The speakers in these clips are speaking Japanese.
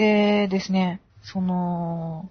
でですね、その、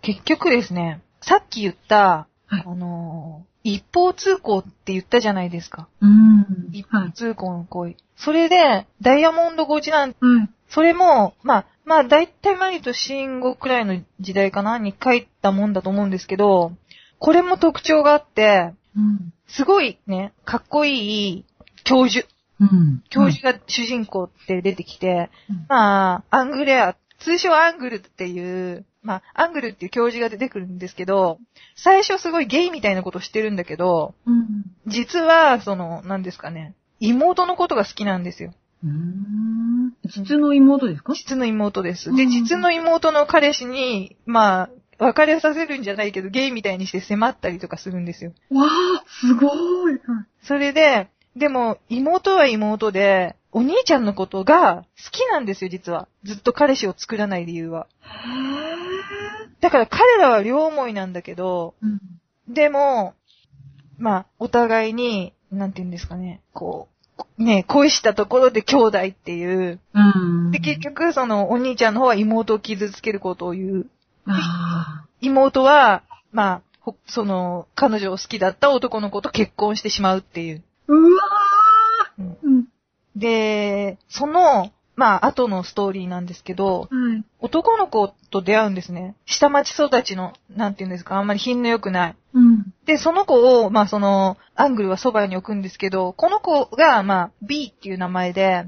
結局ですね、さっき言った、はいあの、一方通行って言ったじゃないですか。うん。一はい。方通行の行為。それで、ダイヤモンドゴチなんはい。それも、まあ、まあ、大体マリと信号くらいの時代かなに書いたもんだと思うんですけど、これも特徴があって、うん。すごいね、かっこいい教授。うん。教授が主人公って出てきて、うんまあ、アングレア、通称アングルっていう、まあ、アングルっていう教授が出てくるんですけど、最初すごいゲイみたいなことしてるんだけど、うん。実は、その、何ですかね、妹のことが好きなんですよ。うーん。実の妹ですか？実の妹です。で、うん実の妹の彼氏に、まあ、別れさせるんじゃないけど、ゲイみたいにして迫ったりとかするんですよ。わあ、すごいそれで、でも、妹は妹で、お兄ちゃんのことが好きなんですよ、実は。ずっと彼氏を作らない理由は。へだから彼らは両思いなんだけど、ーうん。でも、まあ、お互いに、なんて言うんですかね、こう、ね、恋したところで兄弟っていう。うん。で、結局、その、お兄ちゃんの方は妹を傷つけることを言う。あ妹は、まあ、ほその、彼女を好きだった男の子と結婚してしまうっていう。ーうわうんーうん。で、その、まあ、後のストーリーなんですけど、はい。男の子と出会うんですね。下町育ちの、なんて言うんですか、あんまり品の良くない。うん。で、その子を、まあ、その、アングルはそばに置くんですけど、この子が、まあ、B っていう名前で、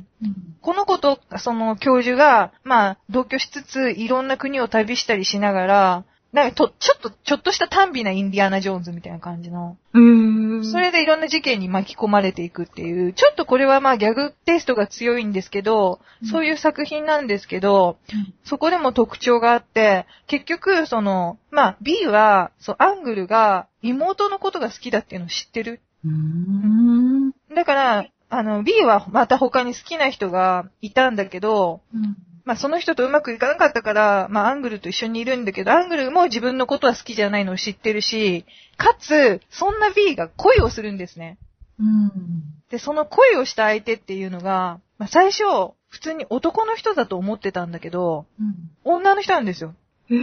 この子と、その教授が、まあ、同居しつつ、いろんな国を旅したりしながら、なんかと、ちょっと、ちょっとした短美なインディアナ・ジョーンズみたいな感じの、うーん。それでいろんな事件に巻き込まれていくっていう、ちょっとこれはまあギャグテイストが強いんですけど、うんそういう作品なんですけど、うんそこでも特徴があって、結局、その、まあ B は、そう、アングルが妹のことが好きだっていうのを知ってる。うーん。だから、あの、B はまた他に好きな人がいたんだけど、うん。まあその人とうまくいかなかったから、まあアングルと一緒にいるんだけど、アングルも自分のことは好きじゃないのを知ってるし、かつ、そんな B が恋をするんですね。うん。で、その恋をした相手っていうのが、まあ最初、普通に男の人だと思ってたんだけど、うん。女の人なんですよ。ええー？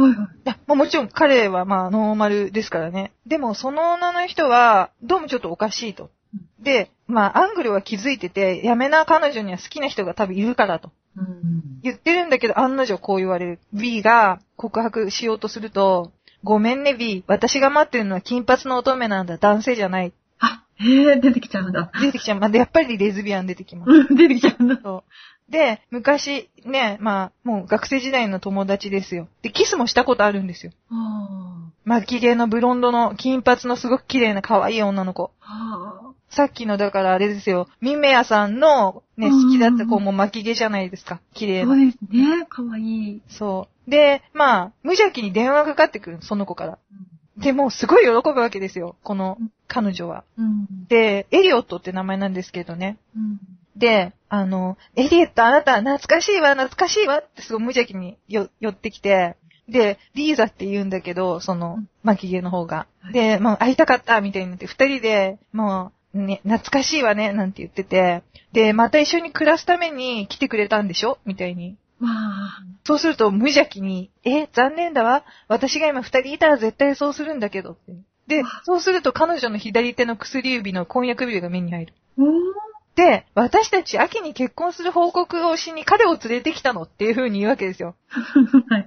はいはい。いや、まあもちろん彼はまあノーマルですからね。でもその女の人は、どうもちょっとおかしいと。で、まあアングルは気づいてて、やめな彼女には好きな人が多分いるからと。うん。言ってるんだけど、案の定こう言われる。B が告白しようとすると、ごめんね B、私が待ってるのは金髪の乙女なんだ、男性じゃない。あ、へえ、出てきちゃうんだ。出てきちゃう。まあ、でやっぱりレズビアン出てきます。うん、出てきちゃうんだ。そう。で、昔、ね、まあ、もう学生時代の友達ですよ。で、キスもしたことあるんですよ。あ巻き毛のブロンドの金髪のすごく綺麗な可愛い女の子。あ。はさっきの、だからあれですよ。ミメヤさんのね、うん好きだった子も巻き毛じゃないですか。綺あ。麗な。そうですね。かわいい。そう。で、まあ、無邪気に電話がかかってくる、その子から。で、もうすごい喜ぶわけですよ。このうん彼女は。うん。で、エリオットって名前なんですけどね。うん。で、あの、エリエットあなた懐かしいわ、懐かしいわってすごい無邪気によ寄ってきて、で、リーザって言うんだけど、そのうん、巻き毛の方が。はいで、もう会いたかったみたいになって、二人で、もう、ね、懐かしいわね、なんて言ってて、で、また一緒に暮らすために来てくれたんでしょ？みたいに。まあ。そうすると無邪気に、え、残念だわ。私が今二人いたら絶対そうするんだけどって。で、そうすると彼女の左手の薬指の婚約指が目に入る。で、私たち秋に結婚する報告をしに彼を連れてきたのっていう風に言うわけですよ。はい。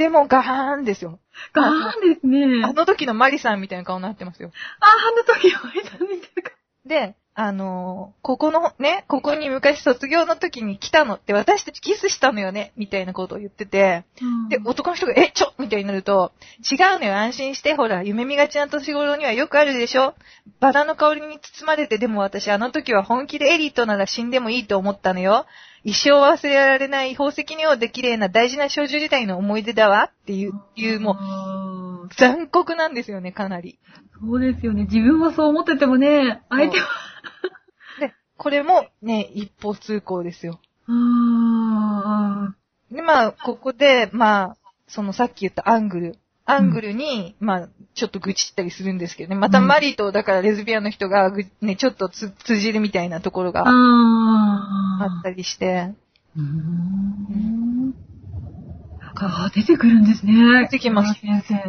でもガーンですよ。ガーンですね。あの時のマリさんみたいな顔になってますよ。あ、あの時は見た見たか。で、あのーここのね、ここに昔卒業の時に来たのって私たちキスしたのよね、みたいなことを言ってて、で、男の人が、え、ちょみたいになると、違うのよ、安心して、ほら、夢見がちな年頃にはよくあるでしょ？バラの香りに包まれて、でも私あの時は本気でエリートなら死んでもいいと思ったのよ。一生忘れられない宝石のようで綺麗な大事な少女時代の思い出だわっていう、いうもう、う。残酷なんですよね、かなり。そうですよね。自分はそう思っててもね、相手は。で、これもね、一方通行ですよ。あで、まあ、ここで、まあ、そのさっき言ったアングル。アングルに、まあ、ちょっと愚痴ったりするんですけどね。またうんマリと、だからレズビアンの人がぐ、ね、ちょっとつ通じるみたいなところあ。があったりして。うーん。なんか、あ出てくるんですね。出てきます先生。へ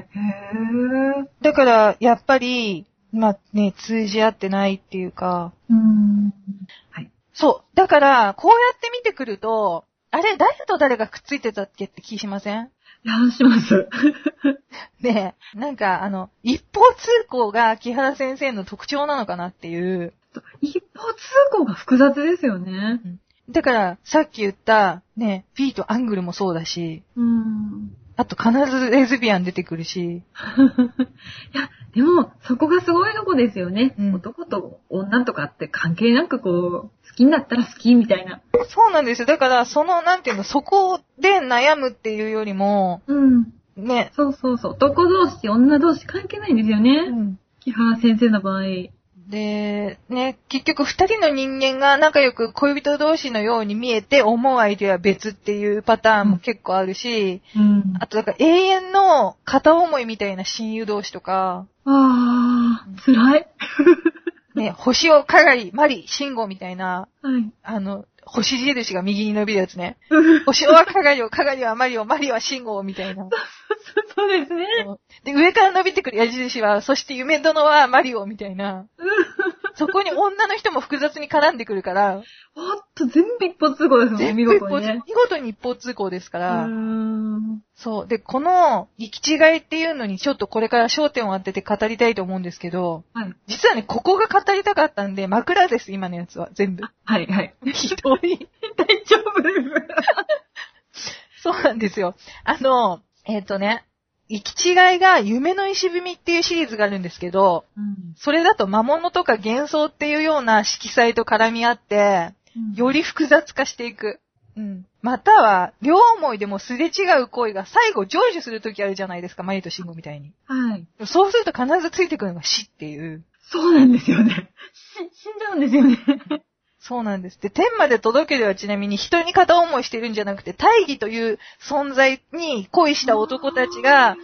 ー。だから、やっぱり、まあね、通じ合ってないっていうか、うーん。はい。そう。だから、こうやって見てくると、あれ、誰と誰がくっついてたっけって気しません？いや、します。ねえ、なんか、あの、一方通行が木原先生の特徴なのかなっていう。一方通行が複雑ですよね。だから、さっき言った、ね、P とアングルもそうだし、うん。あと必ずレズビアン出てくるし、いや、でも、そこがすごいとこですよね。うん男と女とかって関係なくこう、好きになったら好きみたいな。そうなんですよ。だから、その、なんていうの、そこで悩むっていうよりも、うん。ね、そうそうそう。男同士、女同士関係ないんですよね。うん木原先生の場合。で、ね、結局二人の人間が仲良く恋人同士のように見えて思う相手は別っていうパターンも結構あるし、うん。あとだから永遠の片思いみたいな親友同士とか、あー、辛い。ね、星尾、かがり、マリ、シンゴみたいな、はい。あの、星印が右に伸びるやつね。星尾はかがりを、かがりはマリオ、マリはシンゴみたいな。そうですね。で、上から伸びてくる矢印は、そして夢殿はマリオみたいな。そこに女の人も複雑に絡んでくるから、ほんと、全部一方通行ですもんね、見事にね。見事に一方通行ですかうら。そう。で、この行き違いっていうのにちょっとこれから焦点を当てて語りたいと思うんですけど、はい。実はね、ここが語りたかったんで、枕です、今のやつは。全部。はい、はい。ひどい。大丈夫です。そうなんですよ。あの、えっ、とね、行き違いが夢の石踏みっていうシリーズがあるんですけど、うん。それだと魔物とか幻想っていうような色彩と絡み合って、より複雑化していく。うん。または、両思いでもすれ違う恋が最後成就するときあるじゃないですか、マリとシンゴみたいに。はい。そうすると必ずついてくるのが死っていう。そうなんですよね。し、死んじゃうんですよね。そうなんです。で、天まで届けるはちなみに人に片思いしてるんじゃなくて、大義という存在に恋した男たちが、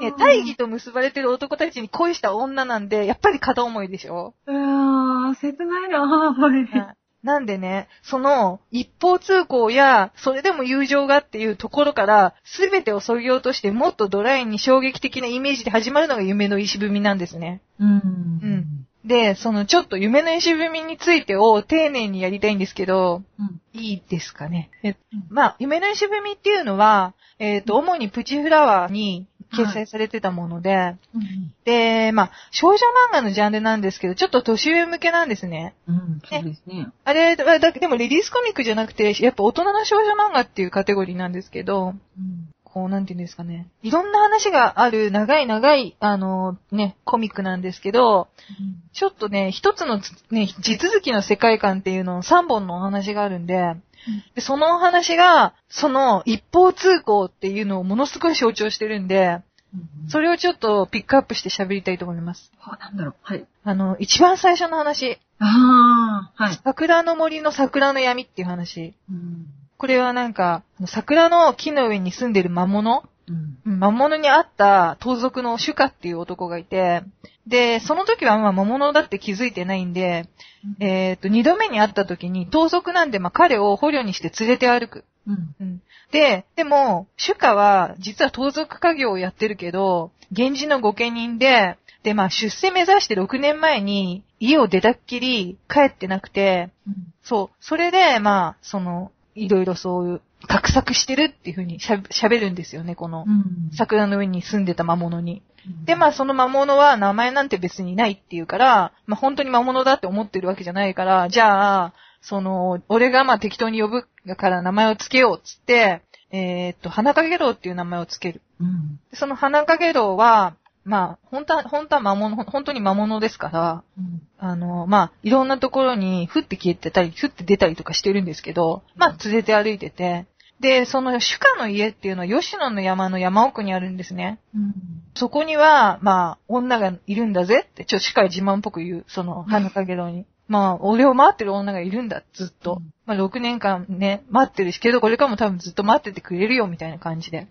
ね、大義と結ばれてる男たちに恋した女なんで、やっぱり片思いでしょ、うわー、切ないなー、はい。なんでね、その一方通行や、それでも友情がっていうところから、すべてを削ぎ落としてもっとドライに衝撃的なイメージで始まるのが夢の石踏みなんですね。うん。うん。で、そのちょっと夢の石踏みについてを丁寧にやりたいんですけど、うん。いいですかね。えうんまあ、夢の石踏みっていうのは、えっ、と、主にプチフラワーに掲載されてたもので、うん。で、まあ、少女漫画のジャンルなんですけど、ちょっと年上向けなんですね。うん。そうですね。あれ、だだでもレディースコミックじゃなくて、やっぱ大人の少女漫画っていうカテゴリーなんですけど、うん。こう、なんていうんですかね。いろんな話がある長い長い、あの、ね、コミックなんですけど、ちょっとね、一つのつ、ね、地続きの世界観っていうのを3本のお話があるんで、でそのお話が、その一方通行っていうのをものすごい象徴してるんで、うん。それをちょっとピックアップして喋りたいと思います。あ、なんだろう。はい。あの、一番最初の話、あー、はい。桜の森の桜の闇っていう話。うん。これはなんか、桜の木の上に住んでる魔物？うん。うん魔物に会った盗賊のシュカっていう男がいて、で、その時はまあ魔物だって気づいてないんで、えっ、と、二度目に会った時に盗賊なんでまあ彼を捕虜にして連れて歩く。うん。うんで、でも、シュカは実は盗賊家業をやってるけど、源氏の御家人で、で、まあ出世目指して6年前に家を出たっきり帰ってなくて、うん。そう。それで、まあ、その、いろいろそういう、画策してるっていう風にしゃ喋るんですよね、この、うん。桜の上に住んでた魔物に。うんで、まあ、その魔物は名前なんて別にないっていうから、まあ、本当に魔物だって思ってるわけじゃないから、じゃあ、その、俺がまあ適当に呼ぶから名前をつけようっつって、えーっと、花影楼っていう名前をつける。うん。でその花影楼は、まあ、本当は、本当は魔物、本当に魔物ですから、うん。あの、まあ、いろんなところに、降って消えてたり、降って出たりとかしてるんですけど、まあ、連れて歩いてて、で、その主家の家っていうのは吉野の山の山奥にあるんですね。うん。そこには、まあ、女がいるんだぜって、ちょっと近い自慢っぽく言う、その、花影楼に。まあ、俺を待ってる女がいるんだ、ずっと。うんまあ、6年間ね、待ってるし、けどこれからも多分ずっと待っててくれるよ、みたいな感じで。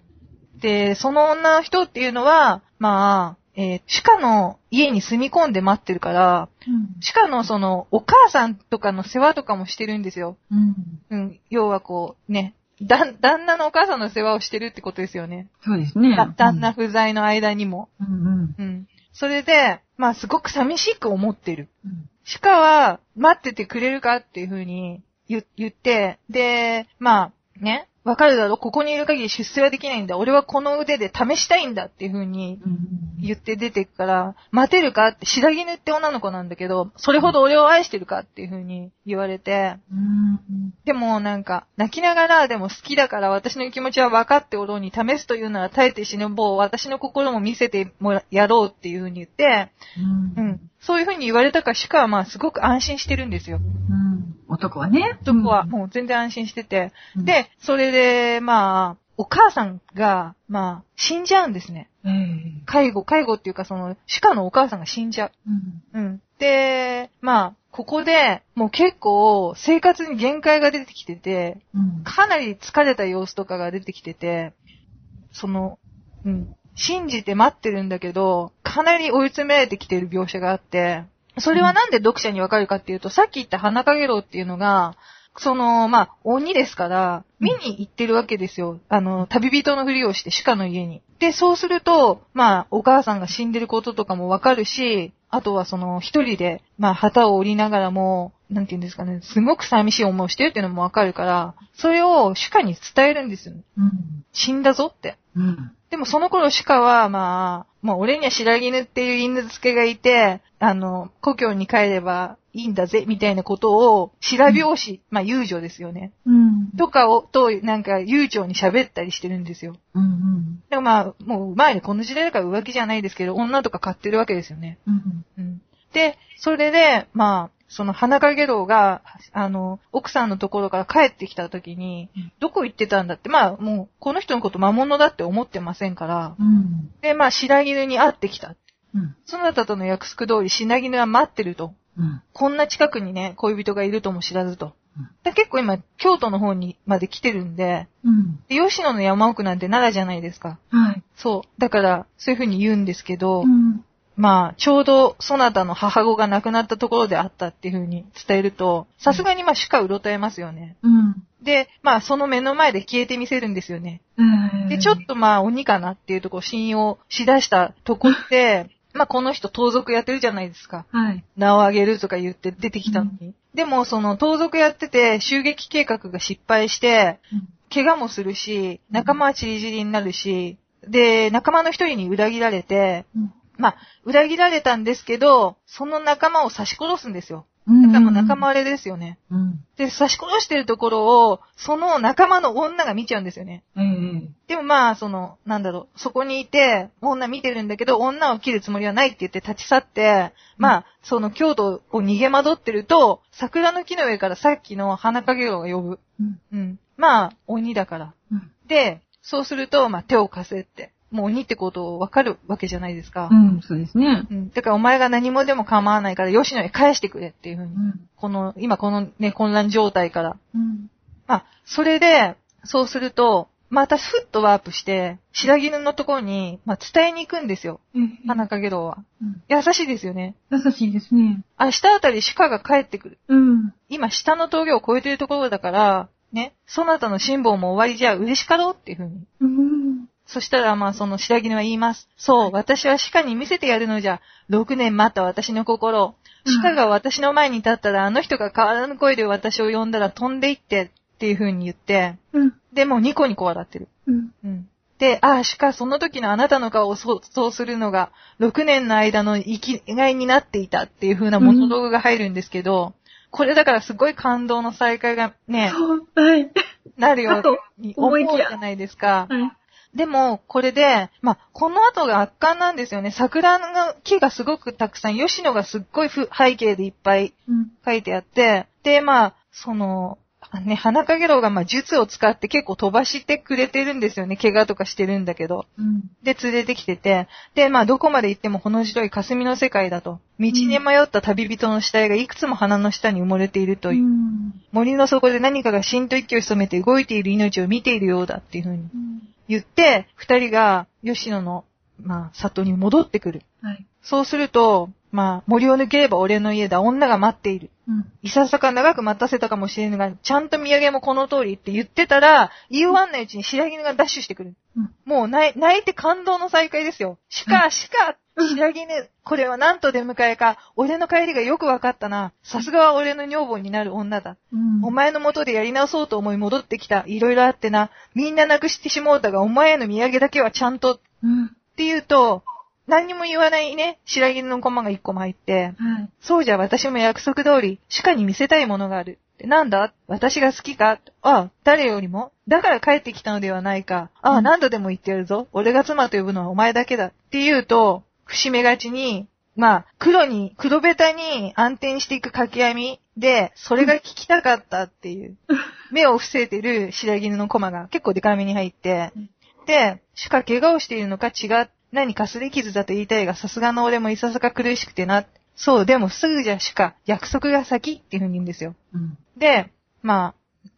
で、その女の人っていうのは、まあ、えー鹿の家に住み込んで待ってるから、うん。鹿のその、お母さんとかの世話とかもしてるんですよ。うん。うん。要はこう、ね、だ、旦那のお母さんの世話をしてるってことですよね。そうですね。だ旦那不在の間にも。うんうん。うん。それで、まあすごく寂しく思ってる。うん。鹿は待っててくれるかっていう風に言言って、で、まあね、わかるだろ？ここにいる限り出世はできないんだ。俺はこの腕で試したいんだっていう風にうん。言って出てくから、待てるかって、白絹って女の子なんだけど、それほど俺を愛してるかっていう風に言われて、うん。でもなんか、泣きながらでも好きだから私の気持ちは分かっておろうに試すというなら耐えて死ぬ棒、私の心も見せてもらやろうっていう風に言って、うん。うん。そういう風に言われたから鹿はまあすごく安心してるんですよ。うん。男はね。男はもう全然安心してて。うん、で、それで、まあ、お母さんが、まあ、死んじゃうんですね。ええ介護、介護っていうかその、鹿のお母さんが死んじゃうん。う。うん。で、まあ、ここで、もう結構、生活に限界が出てきてて、うん。かなり疲れた様子とかが出てきてて、その、うん、信じて待ってるんだけど、かなり追い詰められてきてる描写があって、それはなんで読者にわかるかっていうと、さっき言った花影楼っていうのが、その、まあ、鬼ですから、見に行ってるわけですよ。あの、旅人のふりをして鹿の家に。で、そうすると、まあ、お母さんが死んでることとかもわかるし、あとはその、一人で、まあ、旗を折りながらも、なんて言うんですかね、すごく寂しい思いをしてるっていうのもわかるから、それを鹿に伝えるんですよ。うん。死んだぞって。うん。でもその頃鹿は、まあ、もう俺には白絹っていう犬付けがいて、あの、故郷に帰ればいいんだぜ、みたいなことを、白拍子、まあ遊女ですよね。うん。とかを、と、なんか悠長に喋ったりしてるんですよ。うん。でもまあ、もう前にこの時代だから浮気じゃないですけど、女とか買ってるわけですよね。うん。うん。で、それで、まあ、その花影楼が、あの、奥さんのところから帰ってきた時にうん、どこ行ってたんだって、まあ、もう、この人のこと魔物だって思ってませんから、うん。で、まあ、白絹に会ってきた。うん。そなたとの約束通り白絹は待ってると。うん。こんな近くにね、恋人がいるとも知らずとう結構今、京都の方にまで来てるんで、うん。で吉野の山奥なんて奈良じゃないですか。はい。そう。だから、そういう風に言うんですけど、うん。まあ、ちょうど、そなたの母子が亡くなったところであったっていう風に伝えると、さすがにまあ、しかうろたえますよね。うん。で、まあ、その目の前で消えてみせるんですよね。で、ちょっとまあ、鬼かなっていうところ信用しだしたとこって、まあ、この人盗賊やってるじゃないですか。はい。名を上げるとか言って出てきたのに。でも、その盗賊やってて、襲撃計画が失敗して、怪我もするし、仲間はチリチリになるし、で、仲間の一人に裏切られて、うん。まあ、裏切られたんですけど、その仲間を刺し殺すんですよ。うん。だからもう仲間割れですよね。うん。で、刺し殺してるところを、その仲間の女が見ちゃうんですよね。ええ。でもまあ、その、なんだろう、そこにいて、女見てるんだけど、女を切るつもりはないって言って立ち去って、まあ、その京都を逃げ惑ってると、桜の木の上からさっきの花影楼が呼ぶ。うん。うん。まあ、鬼だから。うん。で、そうすると、まあ、手を貸せって。もう鬼ってことをわかるわけじゃないですか。うん、そうですね。うん。だからお前が何もでも構わないから、吉野へ返してくれっていうふうに。うん。この、今このね、混乱状態から。うん。まあ、それで、そうすると、またふっとワープして、白絹のところに、まあ、伝えに行くんですよ。ええ。花影楼は。うん。優しいですよね。優しいですね。明日あたり鹿が帰ってくる。うん。今、下の峠を越えてるところだから、ね、そなたの辛抱も終わりじゃ嬉しかろうっていうふうに。うん。そしたら、まあ、その白絹は言います。そう、私は鹿に見せてやるのじゃ。6年待った私の心。鹿が私の前に立ったら、あの人が変わらぬ声で私を呼んだら飛んでいって、っていう風に言って、うん。で、もうニコニコ笑ってる。うん。うん。で、ああ、鹿、その時のあなたの顔を想像するのが、6年の間の生きがいになっていたっていう風なモノローグが入るんですけど、これだからすごい感動の再会がね、はい。なるように思うじゃないですか。はい。でも、これで、まあ、この後が圧巻なんですよね。桜の木がすごくたくさん、吉野がすっごいふ背景でいっぱいうん。書いてあって、で、まあ、その、ね、花影楼がまあ術を使って結構飛ばしてくれてるんですよね。怪我とかしてるんだけど。うん。で、連れてきてて、で、まあ、どこまで行ってもほの白い霞の世界だと。道に迷った旅人の死体がいくつも花の下に埋もれているという。うん。森の底で何かがしんと息を潜めて動いている命を見ているようだっていう風にうん。言って、二人が吉野のまあ、里に戻ってくる。はい。そうすると、まあ、森を抜ければ俺の家だ、女が待っている。うん。いささか長く待たせたかもしれぬが、ちゃんと土産もこの通りって言ってたら、言い終わんないうちに白絹がダッシュしてくる。うん。もう泣い泣いて感動の再会ですよ。しか、しか、白絹、これはなんと出迎えか、俺の帰りがよくわかったな。さすがは俺の女房になる女だ。うん。お前の元でやり直そうと思い戻ってきた。いろいろあってな。みんななくしてしもうたが、お前への土産だけはちゃんと。っうん。て言うと、何にも言わないね、白絹の駒が一個も入って、はい。そうじゃ私も約束通り、主家に見せたいものがある。なんだ？私が好きか？ああ、誰よりも？だから帰ってきたのではないか。ああ、うん何度でも言ってやるぞ。俺が妻と呼ぶのはお前だけだ。って言うと、節目がちに、まあ、黒に、黒ベタに暗転していく掛け編みで、それが聞きたかったっていう、目を伏せてる白絹のコマが結構デカめに入ってうん、で、主家怪我をしているのか違う、何かすり傷だと言いたいが、さすがの俺もいささか苦しくてな。そう、でもすぐじゃ主家、約束が先っていう風に言うんですよ。うん。で、ま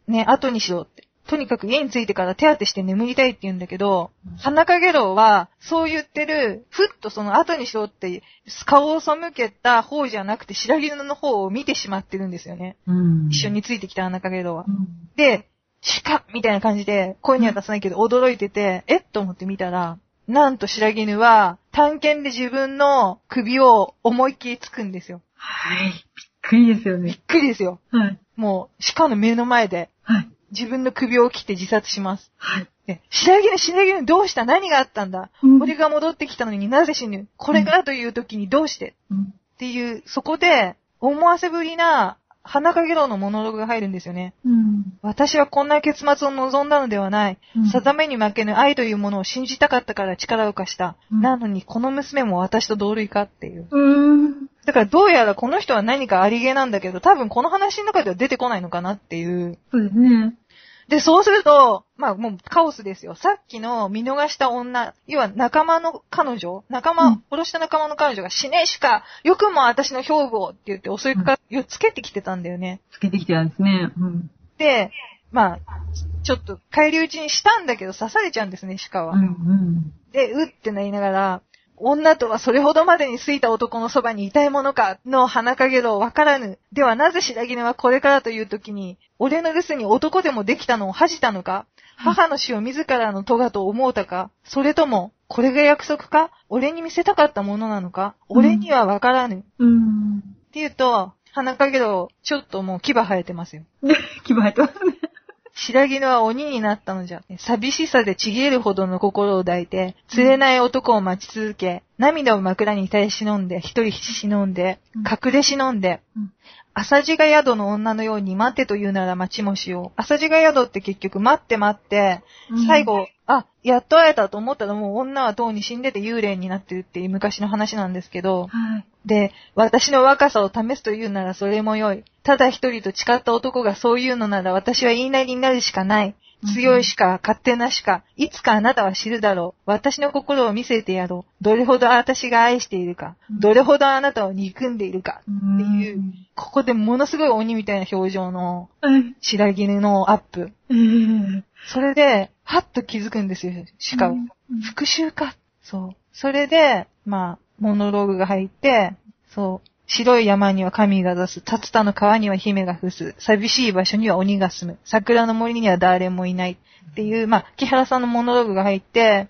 あ、ね、後にしろって。とにかく家に着いてから手当てして眠りたいって言うんだけどうん、花影楼は、そう言ってる、ふっとその後にしろって、顔を背けた方じゃなくて、白絹の方を見てしまってるんですよね。うん。一緒についてきた花影楼はう。ん。で、シカみたいな感じで、声には出さないけど驚いてて、えっと思って見たら、なんと白絹は、探検で自分の首を思いっきりつくんですよ。はい。びっくりですよね。びっくりですよ。はい。もう、鹿の目の前で、はい。自分の首を切って自殺します。はい。で、白絹、白絹どうした？何があったんだ、うん俺が戻ってきたのになぜ死ぬ？これからという時にどうして？うん。っていう、そこで、思わせぶりな、花影楼のモノログが入るんですよね。うん。私はこんな結末を望んだのではない。うん定めに負けぬ愛というものを信じたかったから力を貸した。うんなのに、この娘も私と同類かっていう。うん。だからどうやらこの人は何かありげなんだけど、多分この話の中では出てこないのかなっていう。そうですね。で、そうすると、まあもうカオスですよ。さっきの見逃した女、要は仲間の彼女、仲間、うん殺した仲間の彼女が死ねしか、よくも私の兵部をって言って襲いかか、よつけてきてたんだよね。つけてきてたんですね。うん。で、まあ、ちょっと帰り討ちにしたんだけど刺されちゃうんですね、鹿は。うん。うん。で、うってなりながら、女とはそれほどまでに好いた男のそばにいたいものかの花影ろわからぬ。ではなぜ白絹はこれからという時に、俺の留守に男でもできたのを恥じたのか？母の死を自らの咎と思うたか？それとも、これが約束か？俺に見せたかったものなのか？俺にはわからぬ。っうん。て言うと、花影ろちょっともう牙生えてますよ。で、牙入ってますね。白絹は鬼になったのじゃ。寂しさでちぎれるほどの心を抱いて、釣れない男を待ち続け、涙を枕に耐え忍んで、一人忍んでうん、隠れ忍んでうん、朝地が宿の女のように待ってと言うなら待ちもしよう。朝地が宿って結局待って待って、最後、あ、やっと会えたと思ったらもう女はとうに死んでて幽霊になってるっていう昔の話なんですけど、はい。で、私の若さを試すというならそれも良い。ただ一人と誓った男がそう言うのなら私は言いなりになるしかない。強いしか、勝手なしか、いつかあなたは知るだろう。私の心を見せてやろう。どれほど私が愛しているか。うんどれほどあなたを憎んでいるか。っっていう、ここでものすごい鬼みたいな表情のはい。白絹のアップ。ええそれで、はっと気づくんですよ、シカは。うん復讐か。そう。それで、まあ、モノローグが入って、そう。白い山には神が出す。竜田の川には姫が伏す。寂しい場所には鬼が住む。桜の森には誰もいない。っていう、まあ、木原さんのモノローグが入って、はい。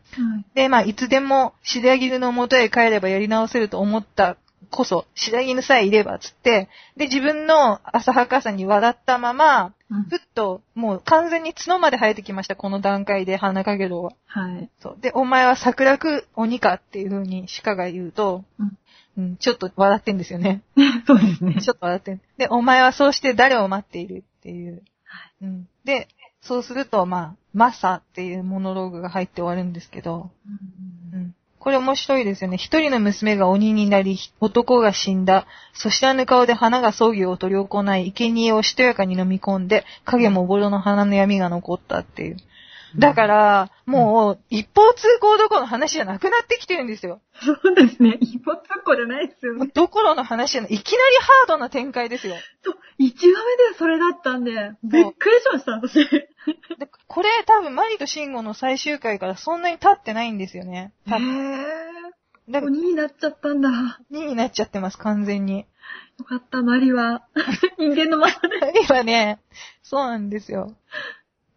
で、まあ、いつでも白絹の元へ帰ればやり直せると思ったこそ、白絹さえいれば、つって、で、自分の浅はかさに笑ったまま、うんふっと、もう完全に角まで生えてきました、この段階で、花かげろうは。はい。そう。で、お前は桜く鬼かっていう風に鹿が言うと、うんうん、ちょっと笑ってんですよね。そうですね。ちょっと笑ってん。で、お前はそうして誰を待っているっていう。うん。で、そうすると、まあ、マサっていうモノローグが入って終わるんですけど、うん。これ面白いですよね。一人の娘が鬼になり、男が死んだ。そしてあの顔で花が葬儀を執り行い、生贄をしとやかに飲み込んで、影もぼろの花の闇が残ったっていう。だから、もう、一方通行どころの話じゃなくなってきてるんですよ。そうですね。一歩通行じゃないですよね。どころの話じゃない。いきなりハードな展開ですよ。そう、1話目でそれだったんで、びっくりしました、私。でこれ多分マリとシンゴの最終回からそんなに経ってないんですよね。へだから鬼になっちゃったんだ。よ2になっちゃってます、完全に。かった、マリは。人間のままで。今ね、そうなんですよ。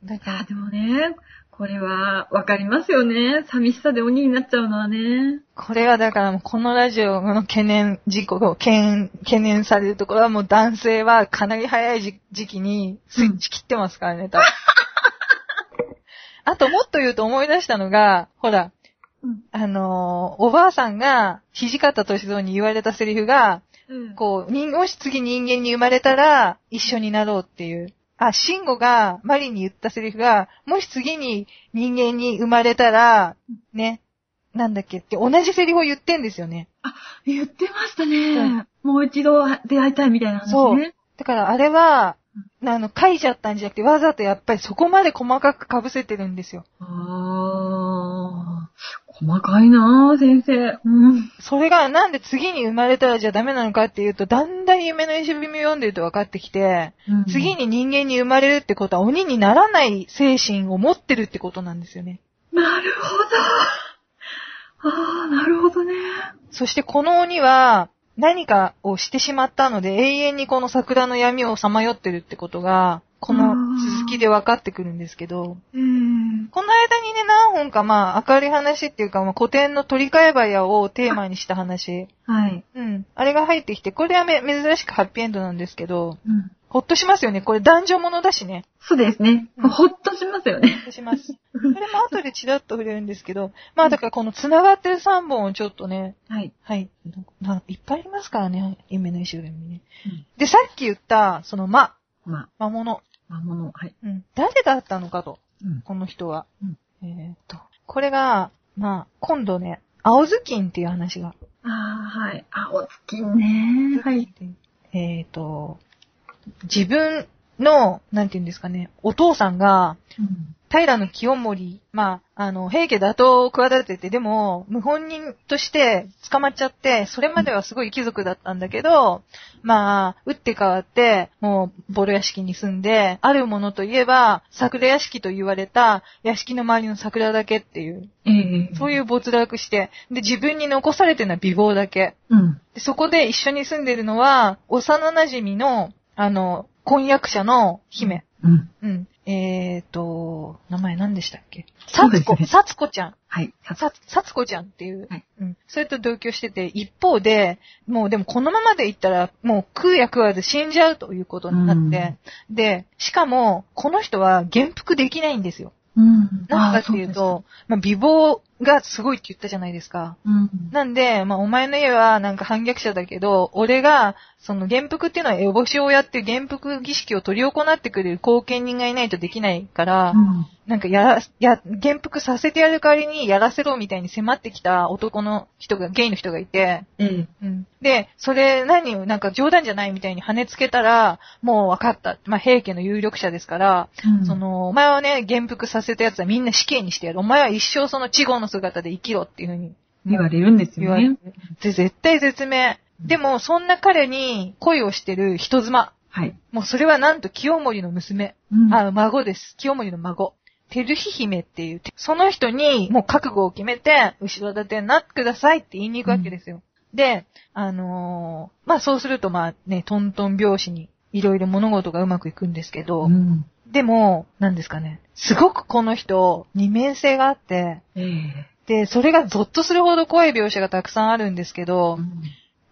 だからでもね、これは、わかりますよね。寂しさで鬼になっちゃうのはね。これはだからもうこのラジオの懸念事項を懸念、懸念されるところはもう男性はかなり早い時時期にスイッチ切ってますからね、多分 あともっと言うと思い出したのが、ほら、うん。あのーおばあさんが土方歳三に言われたセリフが、うん。こう、人もし次人間に生まれたら一緒になろうっていう。あ、シンゴがマリに言ったセリフが、もし次に人間に生まれたら、ね、なんだっけって同じセリフを言ってんですよね。言ってましたね。もう一度出会いたいみたいな話そうね。だからあれは、あの、書いちゃったんじゃなくて、わざとやっぱりそこまで細かく被せてるんですよ。あー。細かいなぁ、先生。うん。それがなんで次に生まれたらじゃダメなのかっていうと、だんだん夢の石踏みを読んでると分かってきて、次に人間に生まれるってことは鬼にならない精神を持ってるってことなんですよね。なるほど。あー、なるほどね。そしてこの鬼は何かをしてしまったので永遠にこの桜の闇をさまよってるってことが、この続きで分かってくるんですけど、えー。この間にね、何本かまあ明るい話っていうか、まあ、古典の鳥飼早をテーマにした話。はい。うん。あれが入ってきて、これはめ珍しくハッピーエンドなんですけど、うん。ほっとしますよね。これ男女ものだしね。そうですね。うんほっとしますよねほ。っとします。それも後でチラッと触れるんですけど、まあだからこの繋がってる3本をちょっとね、はい。はい。いっぱいありますからね、夢の石組みね。うんで、さっき言った、その魔、まあ、魔物。はい。うん。誰だったのかと、うん。この人は。うんえーっと、これが、まあ、今度ね、青ずきんっていう話が。ああ、はい。青月ね。はい。えーっと、自分の、なんて言うんですかね、お父さんが、うん。平清盛、まあ、あの、平家打倒を企てて、でも、無本人として捕まっちゃって、それまではすごい貴族だったんだけど、まあ、打って変わって、もう、ボロ屋敷に住んで、あるものといえば、桜屋敷と言われた、屋敷の周りの桜だけっていう、ええそういう没落して、で、自分に残されてるのは美貌だけ。うん。でそこで一緒に住んでるのは、幼馴染の、あの、婚約者の姫。うん。うん。えーと、名前何でしたっけ？さつこ、さつこちゃん。はい。さつこちゃんっていう。はいうん。それと同居してて、一方で、もうでもこのままでいったら、もう食うや食わず死んじゃうということになって、で、しかも、この人は元服できないんですよ。うん。なんかっていうと、まあ、美貌がすごいって言ったじゃないですか。うん。なんで、まあ、お前の家はなんか反逆者だけど、俺が、その元服っていうのは烏帽子をやって元服儀式を取り行ってくれる後見人がいないとできないから、うん。なんかやら、や、元服させてやる代わりにやらせろみたいに迫ってきた男の人が、ゲイの人がいて、ええうん。で、それ何なんか冗談じゃないみたいに跳ねつけたら、もう分かった。まあ、平家の有力者ですから、うんその、お前はね、元服させた奴はみんな死刑にしてやる。お前は一生その稚語の姿で生きろっていうふうに言われるんですよねる。。で、絶対絶命。でも、そんな彼に恋をしてる人妻。はい。もうそれはなんと清盛の娘。うんあ、孫です。清盛の孫。照日姫っていう、その人にもう覚悟を決めて、後ろ盾になってくださいって言いに行くわけですよ。で、あのーまあそうするとまあね、トントン拍子にいろいろ物事がうまくいくんですけど、うん。でも、なんですかね、すごくこの人、二面性があって、ええで、それがゾッとするほど怖い描写がたくさんあるんですけど、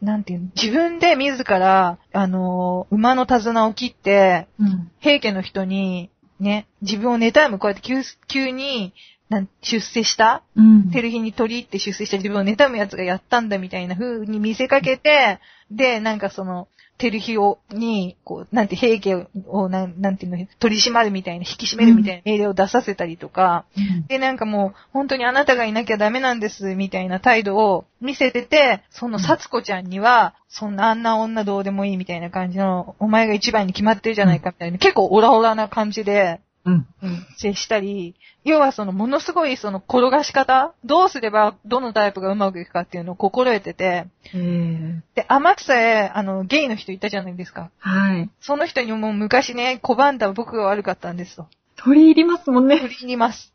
なんていうの、自分で自ら、あのー馬の手綱を切って、うん。平家の人に、ね、自分を妬む、こうやって急急に、なん出世した、うん。照日に取り入って出世した自分を妬む奴がやったんだみたいな風に見せかけて、で、なんかその、照日を、に、こう、なんて平家を、なんなんていうの、取り締まるみたいな、引き締めるみたいな命令を出させたりとか、うん。で、なんかもう、本当にあなたがいなきゃダメなんです、みたいな態度を見せてて、その、さつこちゃんには、そんなあんな女どうでもいいみたいな感じの、お前が一番に決まってるじゃないか、みたいな、結構オラオラな感じで、うん。うん、接したり、要はその、ものすごいその、転がし方どうすれば、どのタイプがうまくいくかっていうのを心得てて、ええで、天草へ、あの、ゲイの人いたじゃないですか。はい。その人にも昔ね、拒んだ僕が悪かったんですと。取り入りますもんね。取り入ります。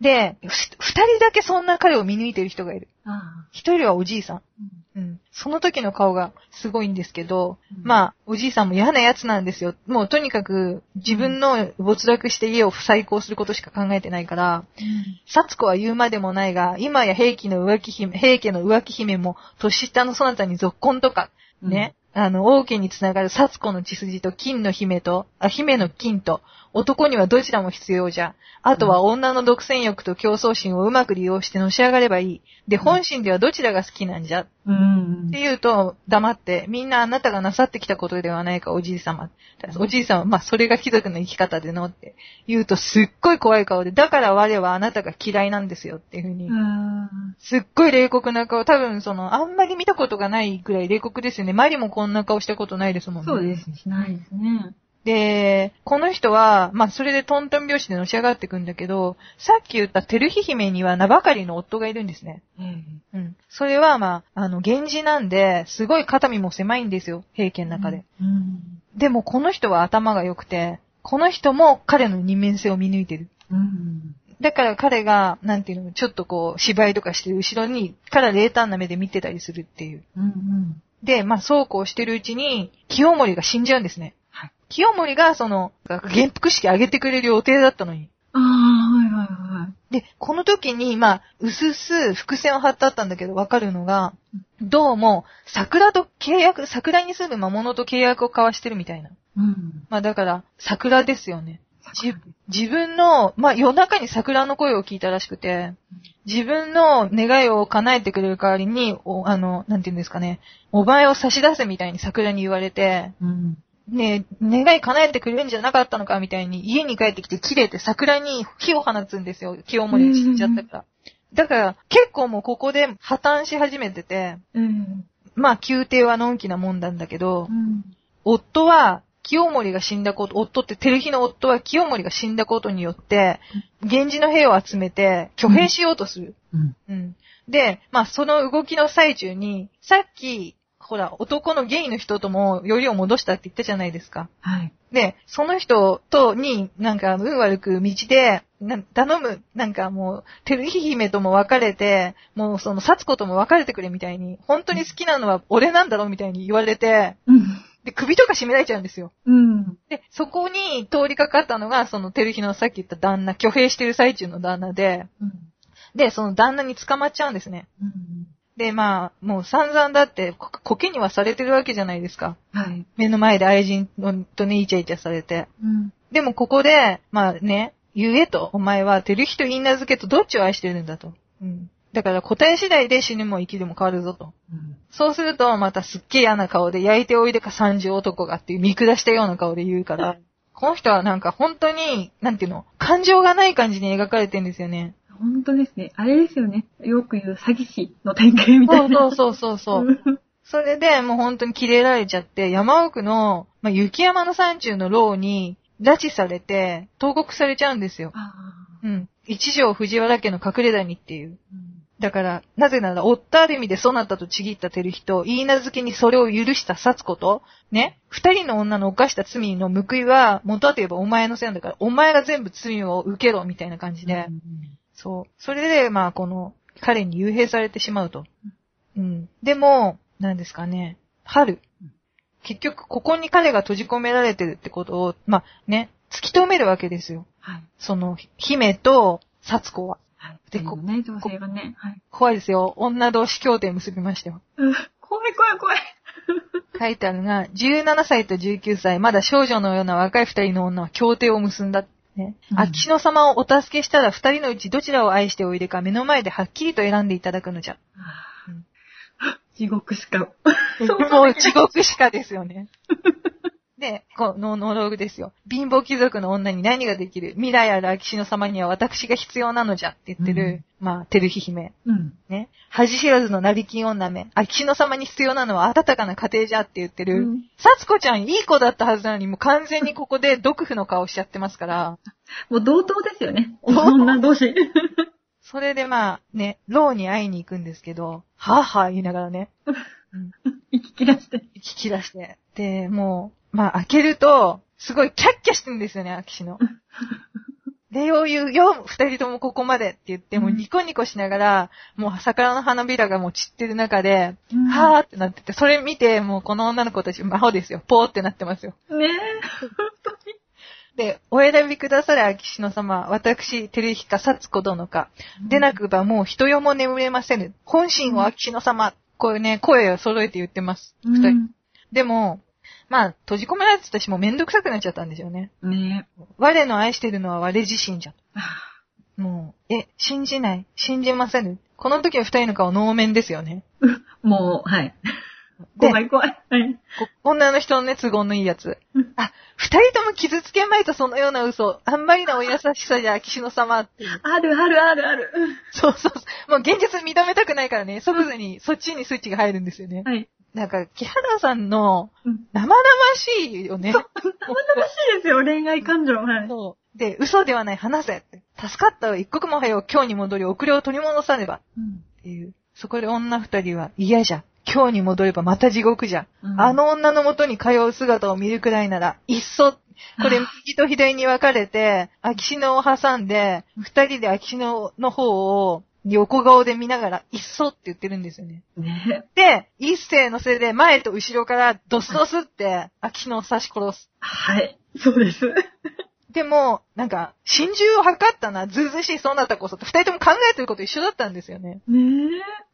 うんで、ふ二人だけそんな彼を見抜いてる人がいる。あ一人はおじいさん。あ。うん。その時の顔がすごいんですけど、うんまあ、おじいさんも嫌なやつなんですよ。もうとにかく自分の没落して家を再興することしか考えてないから、サツコは言うまでもないが、今や平家の浮気姫、平家の浮気姫も年下のそなたに続婚とか、うんね、あの、王家につながるサツコの血筋と金の姫と、あ、姫の金と、男にはどちらも必要じゃ。あとは女の独占欲と競争心をうまく利用してのし上がればいい。で、本心ではどちらが好きなんじゃ。うん。って言うと、黙って、みんなあなたがなさってきたことではないか、おじい様。おじい様は、まあ、それが貴族の生き方でのって言うと、すっごい怖い顔で、だから我はあなたが嫌いなんですよっていうふうに、あすっごい冷酷な顔、多分その、あんまり見たことがないぐらい冷酷ですよね。マリもこんな顔したことないですもんね。ーそうです。しないですね。で、この人は、まあ、それでトントン拍子でのし上がっていくんだけど、さっき言った照妃姫には名ばかりの夫がいるんですね。ええうん。それは、まあ、あの、源氏なんで、すごい肩身も狭いんですよ、平家の中で。。うん。でも、この人は頭が良くて、この人も彼の二面性を見抜いてる。うん。だから彼が、なんていうの、ちょっとこう、芝居とかしてる後ろに、から冷淡な目で見てたりするっていう。うん。うん。で、まあ、そうこうしてるうちに、清盛が死んじゃうんですね。はい清盛が、その、元服式あげてくれる予定だったのに。ああ、はいはいはい。で、この時に、まあ、うすうす伏線を張ってあったんだけど、わかるのが、どうも、桜と契約、桜に住む魔物と契約を交わしてるみたいな。うん。まあ、だから、桜ですよね。じ自分の、まあ、夜中に桜の声を聞いたらしくて、自分の願いを叶えてくれる代わりに、おあの、なんて言うんですかね、お前を差し出せみたいに桜に言われて、うん。ねえ、願い叶えてくれるんじゃなかったのかみたいに家に帰ってきて切れて桜に火を放つんですよ。清盛が死んじゃったから。だから結構もうここで破綻し始めてて、うん。まあ宮廷はのんきなもんなんだけどう、ん。夫は清盛が死んだこと、夫って照妃の夫は清盛が死んだことによって、源氏の兵を集めて挙兵しようとする。うん。うん。で、まあその動きの最中に、さっき、ほら、男のゲイの人ともよりを戻したって言ったじゃないですか。はい。で、その人とに、なんか、運悪く道で、な頼む、なんかもう、照妃姫とも別れて、もうその、薩子とも別れてくれみたいに、本当に好きなのは俺なんだろうみたいに言われて、うん。で、首とか絞められちゃうんですよ。うん。で、そこに通りかかったのが、その、照妃のさっき言った旦那、挙兵してる最中の旦那で、うん。で、その旦那に捕まっちゃうんですね。うん。で、まあ、もう散々だって、こ苔にはされてるわけじゃないですか。はい。目の前で愛人とね、イチャイチャされて。うん。でもここで、まあね、言えと、お前は、照妃と言い名付けとどっちを愛してるんだと。うん。だから答え次第で死ぬも生きるも変わるぞと。うん。そうすると、またすっげえ嫌な顔で、焼いておいでか三十男がっていう見下したような顔で言うから、この人はなんか本当に、なんていうの、感情がない感じに描かれてるんですよね。本当ですね。あれですよね。よく言う詐欺師の典型みたそいうな。そうそうそうそう。うん。それでもう本当にキレられちゃって、山奥の、まあ、雪山の山中の牢に拉致されて、投獄されちゃうんですよ。あうん。一条藤原家の隠れ谷っていう。ーうんだから、なぜなら、夫ある意味でそなたとちぎった照人、言い名付けにそれを許した薩子と、ね、二人の女の犯した罪の報いは、元はといえばお前のせいなんだから、お前が全部罪を受けろ、みたいな感じで、そう。それで、まあ、この、彼に幽閉されてしまうと。うん。でも、何ですかね、春うん。結局、ここに彼が閉じ込められてるってことを、まあ、ね、突き止めるわけですよ。はい。その、姫と、薩子は。はい。でで、このね、女性がね。はい。怖いですよ。女同士協定結びましたよ。うん怖い怖い怖い。書いてあるが、17歳と19歳、まだ少女のような若い二人の女は協定を結んだ。ね。うん秋篠様をお助けしたら二人のうちどちらを愛しておいでか目の前ではっきりと選んでいただくのじゃ。うん地獄しか。もう地獄しかですよね。で、このノローグですよ。貧乏貴族の女に何ができる？未来ある秋篠様には私が必要なのじゃって言ってる、まあ、照妃姫。うん。ね。恥知らずの成金女め。秋篠様に必要なのは温かな家庭じゃって言ってる。うんさつこちゃんいい子だったはずなのに、もう完全にここで毒婦の顔しちゃってますから。もう同等ですよね。女同士。それでまあ、ね、牢に会いに行くんですけど、はぁはぁ言いながらね、うん、息切らして。聞き出して。で、もう、まあ開けると、すごいキャッキャしてるんですよね、秋篠。礼を言うよ、二人ともここまでって言って、もううんニコニコしながら、もう桜の花びらがもう散ってる中で、うんはーってなってて、それ見て、もうこの女の子たち、魔法ですよ。ポーってなってますよ。ねえ。本当に。で、お選びくだされ、秋篠様。私、照彦か薩子殿か。でなくばもう人よも眠れませぬ。本心を秋篠様。こういうね、声を揃えて言ってます。二人。うんでも、まあ、閉じ込められてたし、もうめんどくさくなっちゃったんですよね。ねえ。我の愛してるのは我自身じゃ。あもう、え、信じない信じませぬこの時の二人の顔能面ですよね。もう、はい。で怖い怖い。はい。こ女の人のね、都合のいいやつうん。あ、二人とも傷つけまいとそのような嘘。あんまりなお優しさじゃ、秋篠様っていう。あるあるあるある。そうそうそう。もう現実認めたくないからね、即座にそっちにスイッチが入るんですよね。はい。なんか、木原さんのうん。生々しいよね。生々しいですよ、恋愛感情。はい。そう。で、嘘ではない、話せ。助かったわ、一刻も早う今日に戻り、遅れを取り戻さねば。うんっていう。そこで女二人は嫌じゃ。今日に戻ればまた地獄じゃ。うんあの女の元に通う姿を見るくらいなら、いっそ、これ右と左に分かれて、秋篠を挟んで、二人で秋篠の方を横顔で見ながら、いっそって言ってるんですよね。ねで、一斉のせいで前と後ろからドスドスって秋篠を刺し殺す。はい。そうです。でも、なんか、心中を図ったな、ずうずうしいそうなったこそって、二人とも考えてること一緒だったんですよね。ねえ。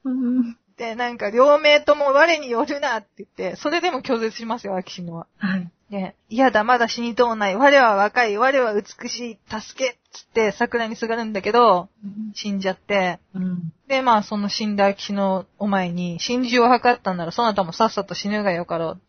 うん。で、なんか、両名とも我によるなって言って、それでも拒絶しますよ、秋篠は。はい。で、嫌だ、まだ死にとうない。我は若い、我は美しい、助けつって桜にすがるんだけど、死んじゃって、うん。で、まあ、その死んだ秋篠を前に、心中を図ったんなら、そなたもさっさと死ぬがよかろう。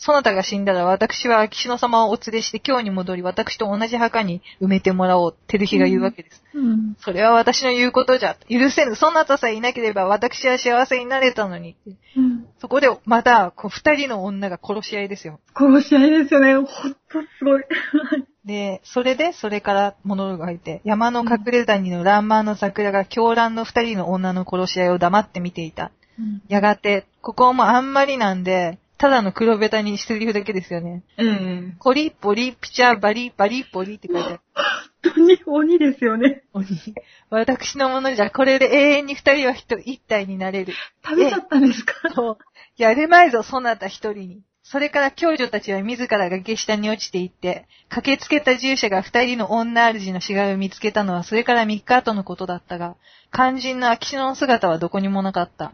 そなたが死んだら、私は秋篠様をお連れして今日に戻り、私と同じ墓に埋めてもらおう。照日が言うわけです。うん。それは私の言うことじゃ。許せぬ。そなたさえいなければ、私は幸せになれたのに。うん。そこで、また、こう、二人の女が殺し合いですよ。殺し合いですよね。ほんとすごい。で、それで、それからモノローグが入って、山の隠れ谷のランマーの桜が狂乱の二人の女の殺し合いを黙って見ていた。やがて、ここもあんまりなんで、ただの黒ベタにセリフだけですよね。ええ。コリポリピチャバリバリポリって書いてある。本当に鬼ですよね。鬼私のものじゃ、これで永遠に二人は一一体になれる。食べちゃったんですか？そう。やるまいぞ、そなた一人に。それから教女たちは自ら崖下に落ちていって、駆けつけた従者が二人の女主の死骸を見つけたのはそれから三日後のことだったが、肝心の秋篠の姿はどこにもなかった。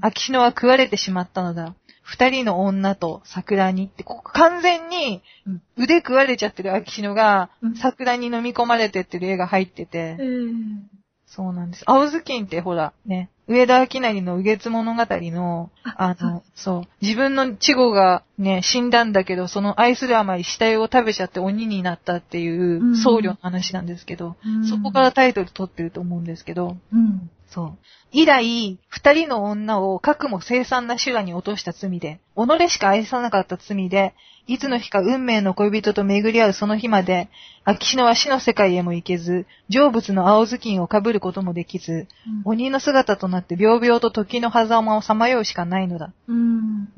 秋篠は食われてしまったのだ。二人の女と桜にって、ここ完全にうん腕食われちゃってる秋篠がうん桜に飲み込まれてってる絵が入ってて、ええ。そうなんです。青ずきんってほら、ね、上田明成の右月物語の、あの、そう、自分の稚語がね、死んだんだけど、その愛するあまり死体を食べちゃって鬼になったっていううん僧侶の話なんですけど、うんそこからタイトル取ってると思うんですけど、うん。そう。以来、二人の女を核も凄惨な修羅に落とした罪で、己しか愛さなかった罪で、いつの日か運命の恋人と巡り合うその日まで、秋篠は死の世界へも行けず、成仏の青ずきんを被ることもできず、鬼の姿となって秒々と時の狭間をさまようしかないのだ。うん。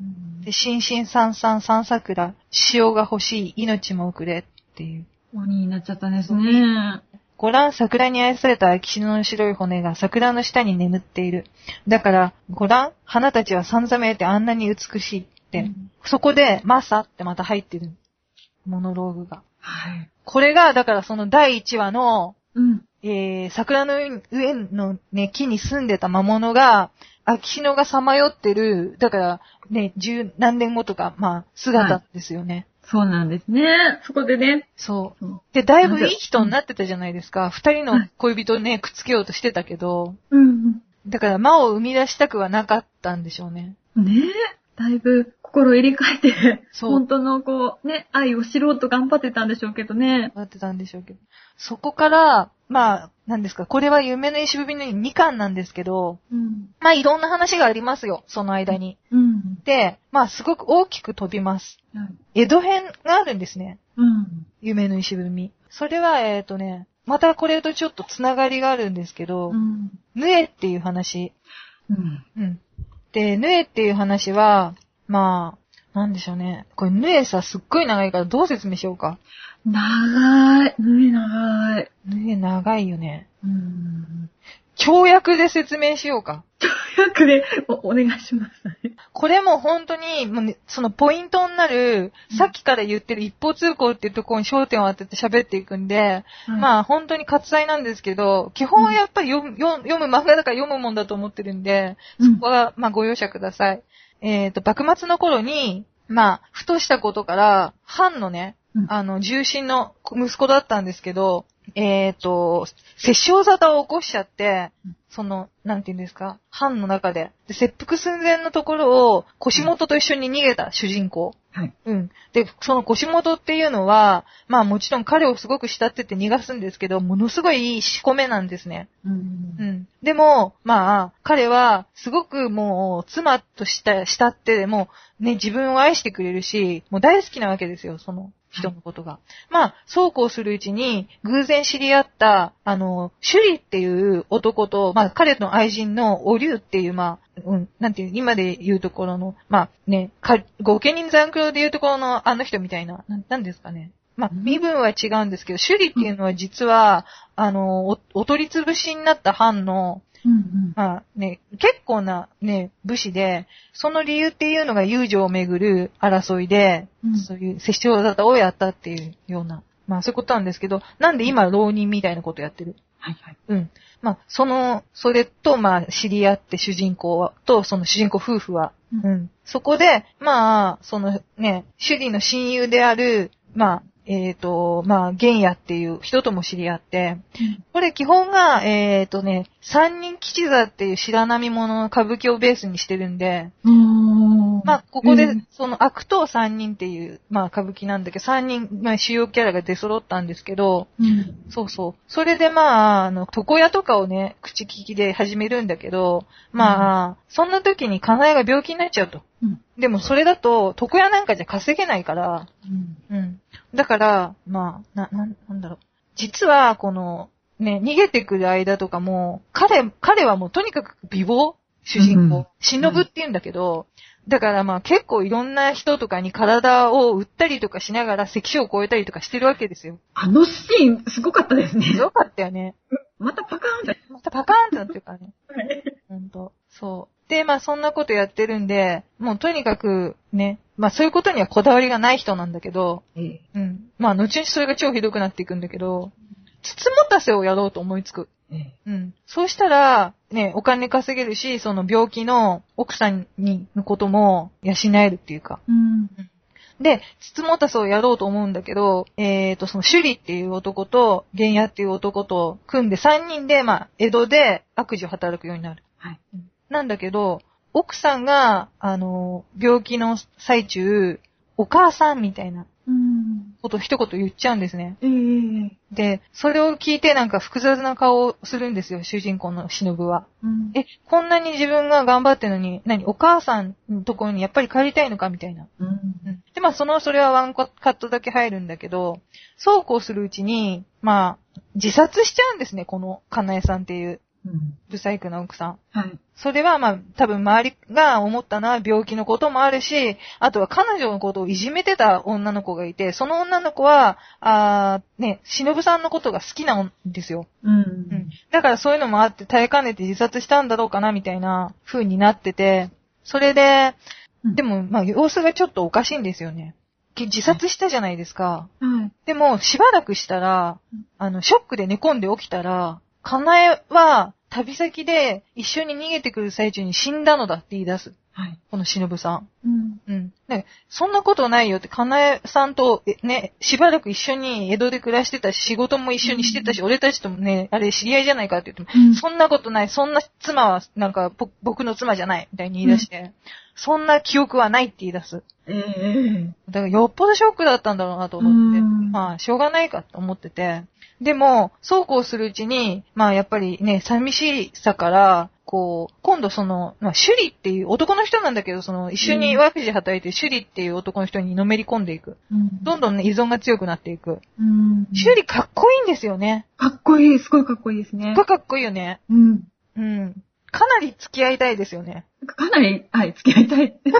で、心身三三三桜、潮が欲しい、命も遅れっていう。鬼になっちゃったんですね。ご覧、桜に愛された秋篠の白い骨が桜の下に眠っている。だから、ご覧、花たちはさんざめてあんなに美しいって。うんそこで、マサってまた入ってる。モノローグが。はい。これが、だからその第1話の、うん。えー、桜の上のね、木に住んでた魔物が、秋篠がさまよってる、だから、ね、十何年後とか、まあ、姿ですよね。そうなんですね。そこでね。そう。で、だいぶいい人になってたじゃないですか。二人の恋人ね、くっつけようとしてたけど、うん。だから魔を生み出したくはなかったんでしょうね。ねえ。だいぶ心入れ替えて、そう本当のこう、ね、愛を知ろうと頑張ってたんでしょうけどね。なってたんでしょうけど。そこから、まあ、なんですか、これは夢の石踏みの2巻なんですけど、うん。まあいろんな話がありますよ、その間に。うん。で、まあすごく大きく飛びます。はい江戸編があるんですね。うん。夢の石踏み。それは、えっ、とね、またこれとちょっとつながりがあるんですけど、うん。ヌエっていう話。うん。うん。で、ヌエっていう話は、まあ、なんでしょうね。これ、ヌエさ、すっごい長いからどう説明しようか。長い。胸長い。ヌエ長いよね。うん。跳躍で説明しようか。早くでお、お願いします。これも本当に、もうね、そのポイントになる、うんさっきから言ってる一方通行っていうところに焦点を当てて喋っていくんで、あ、まあ本当に割愛なんですけど、基本はやっぱり読む読む読む漫画だから読むもんだと思ってるんで、うんそこはまあご容赦ください。えっ、と、幕末の頃に、まあ、ふとしたことから、藩のね、うん。あの、重臣の息子だったんですけど、えっ、と、殺傷沙汰を起こしちゃってうん、その、なんて言うんですか、藩の中で。で、切腹寸前のところを腰元と一緒に逃げた主人公。はい。うん。で、その腰元っていうのは、まあもちろん彼をすごく慕ってて逃がすんですけど、ものすごい仕込めなんですね。うんう。ん。でも、まあ、彼は、すごくもう、妻とした、慕って、もう、ね、自分を愛してくれるし、もう大好きなわけですよ、その人のことが。まあ、そうこうするうちに、偶然知り合った、あの、シュリっていう男と、まあ、彼の愛人のオリュウっていう、まあ、うん、なんていう、今で言うところの、まあね、か、御家人残響で言うところのあの人みたいな、なんなんですかね。まあ、うん身分は違うんですけど、シュリっていうのは実は、あの、お、お取り潰しになった藩の、うん。まあね、結構なね、武士で、その理由っていうのが友情をめぐる争いで、うんそういう殺傷沙汰をやったっていうような、まあそういうことなんですけど、なんで今浪人みたいなことやってる？はいはい。うん。まあ、その、それと、まあ、知り合って主人公は、と、その主人公夫婦は、うんうん。そこで、まあ、そのね、主人の親友である、まあ、えっ、と、まあ、玄也っていう人とも知り合って、これ基本が、えっ、とね、三人吉座っていう白波物の歌舞伎をベースにしてるんで、うん。まあ、ここでうん、その悪党三人っていう、まあ、歌舞伎なんだけど、三人、まあ、主要キャラが出揃ったんですけど、うん。そうそう。それでまあ、あの、床屋とかをね、口利きで始めるんだけど、まあ、そんな時にかなえが病気になっちゃうと。うん。でもそれだと、床屋なんかじゃ稼げないから、うん。うん。だから、まあ、な、なん、なんだろう。実は、この、ね、逃げてくる間とかも、彼、彼はもうとにかく美貌？主人公。うん忍ぶって言うんだけど、だからまあ結構いろんな人とかに体を売ったりとかしながら関所を越えたりとかしてるわけですよ。あのシーン、すごかったですね。よかったよね。またパカーンって。またパカーンってなってるからね。ほんと。そう。で、まあそんなことやってるんで、もうとにかくね、まあそういうことにはこだわりがない人なんだけど、ええ。うん。まあ後々それが超ひどくなっていくんだけど、筒持たせをやろうと思いつく。ええ。うん。そうしたら、ね、お金稼げるし、その病気の奥さんに、のことも養えるっていうか。うん。で、筒持たせをやろうと思うんだけど、えーと、その、首里っていう男と、玄也っていう男と組んで3人で、まあ、江戸で悪事を働くようになる。はい。なんだけど、奥さんが、あの、病気の最中、お母さんみたいなうん。ことを一言言っちゃうんですね。ええ。で、それを聞いてなんか複雑な顔をするんですよ、主人公の忍は。うん。え、こんなに自分が頑張ってるのに、何、お母さんのところにやっぱり帰りたいのかみたいな。うん。うんで、まあ、その、それはワンカットだけ入るんだけど、そうこうするうちに、まあ、自殺しちゃうんですね、この、かなえさんっていう、うん。ブサイクな奥さん。はい。それはまあ多分周りが思ったのは病気のこともあるし、あとは彼女のことをいじめてた女の子がいて、その女の子は、あーね、忍さんのことが好きなんですよ。ううんん。。だからそういうのもあって耐えかねて自殺したんだろうかなみたいな風になってて、それで、うんでもまあ様子がちょっとおかしいんですよね。け自殺したじゃないですか。はい。でも、しばらくしたらうん、あの、ショックで寝込んで起きたら、かなえは、旅先で一緒に逃げてくる最中に死んだのだって言い出す。はい。この忍さん。うん。うん。ね、そんなことないよって、かなえさんと、えね、しばらく一緒に江戸で暮らしてたし、仕事も一緒にしてたし、俺たちともね、あれ知り合いじゃないかって言っても、うんそんなことない、そんな妻は、なんか、ぼ僕の妻じゃない、みたいに言い出して、そんな記憶はないって言い出す。ええ。だからよっぽどショックだったんだろうなと思って、うんまあ、しょうがないかと思ってて。でも、そうこうするうちに、まあやっぱりね、寂しさから、こう、今度その、まあ、シュリっていう男の人なんだけど、その、一緒にワークジ働いてるシュリっていう男の人にのめり込んでいく。うん。どんどんね、依存が強くなっていく。うん。シュリかっこいいんですよね。かっこいい。すごいかっこいいですねかっこいいよね。うん。うん。かなり付き合いたいですよね。かなり、はい、付き合いたい。結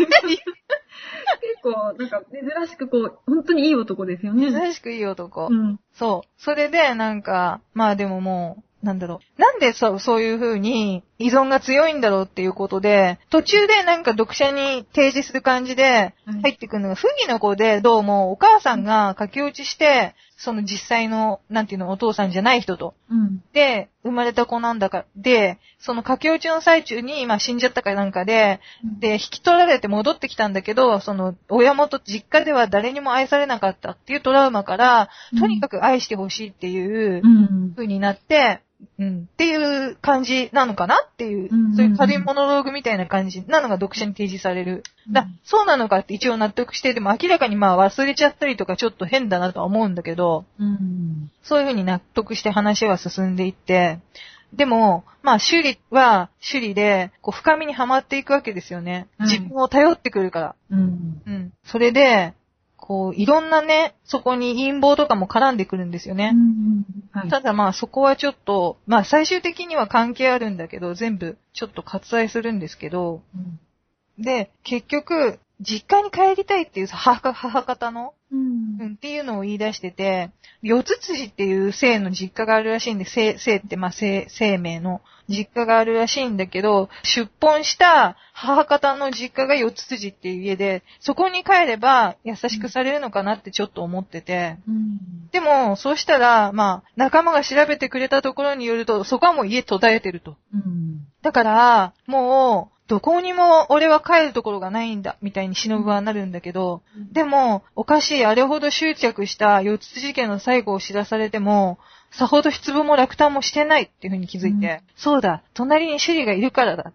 構、なんか、珍しくこう、本当にいい男ですよね。珍しくいい男。うん。そう。それで、なんか、まあでももう、なんだろう。なんでそう、そういう風に依存が強いんだろうっていうことで、途中でなんか読者に提示する感じではい入ってくるのが、不義の子で、どうもお母さんが駆け落ちして、その実際の、なんていうの、お父さんじゃない人と。うん。で、生まれた子なんだか、で、その駆け落ちの最中に、まあ死んじゃったかなんかで、で、引き取られて戻ってきたんだけど、その、親元、実家では誰にも愛されなかったっていうトラウマから、とにかく愛してほしいっていううん。風になって、うん、っていう感じなのかなっていう、うんそういう軽いモノローグみたいな感じなのが読者に提示される。だうんそうなのかって一応納得して、でも明らかにまあ忘れちゃったりとかちょっと変だなとは思うんだけど、うん。そういう風に納得して話は進んでいって、でも、まあ、首里は首里で、こう、深みにはまっていくわけですよね。はい自分を頼ってくるから。うん。うん。それで、こう、いろんなね、そこに陰謀とかも絡んでくるんですよね。はい。ただまあそこはちょっと、まあ最終的には関係あるんだけど、全部ちょっと割愛するんですけど、うん。で、結局、実家に帰りたいっていう母母方の、うん。うん、っていうのを言い出してて、四つ辻っていう姓の実家があるらしいんで、姓、姓ってまあ姓、姓名の実家があるらしいんだけど、出本した母方の実家が四つ辻っていう家で、そこに帰れば優しくされるのかなってちょっと思ってて、うん。でも、そうしたら、まあ、仲間が調べてくれたところによると、そこはもう家途絶えてると。うん。だから、もう、どこにも俺は帰るところがないんだ、みたいに忍はなるんだけど、でも、おかしい、あれほど執着した四つ事件の最後を知らされても、さほど失望も落胆もしてないっていうふうに気づいて、うんそうだ、隣に首里がいるからだ。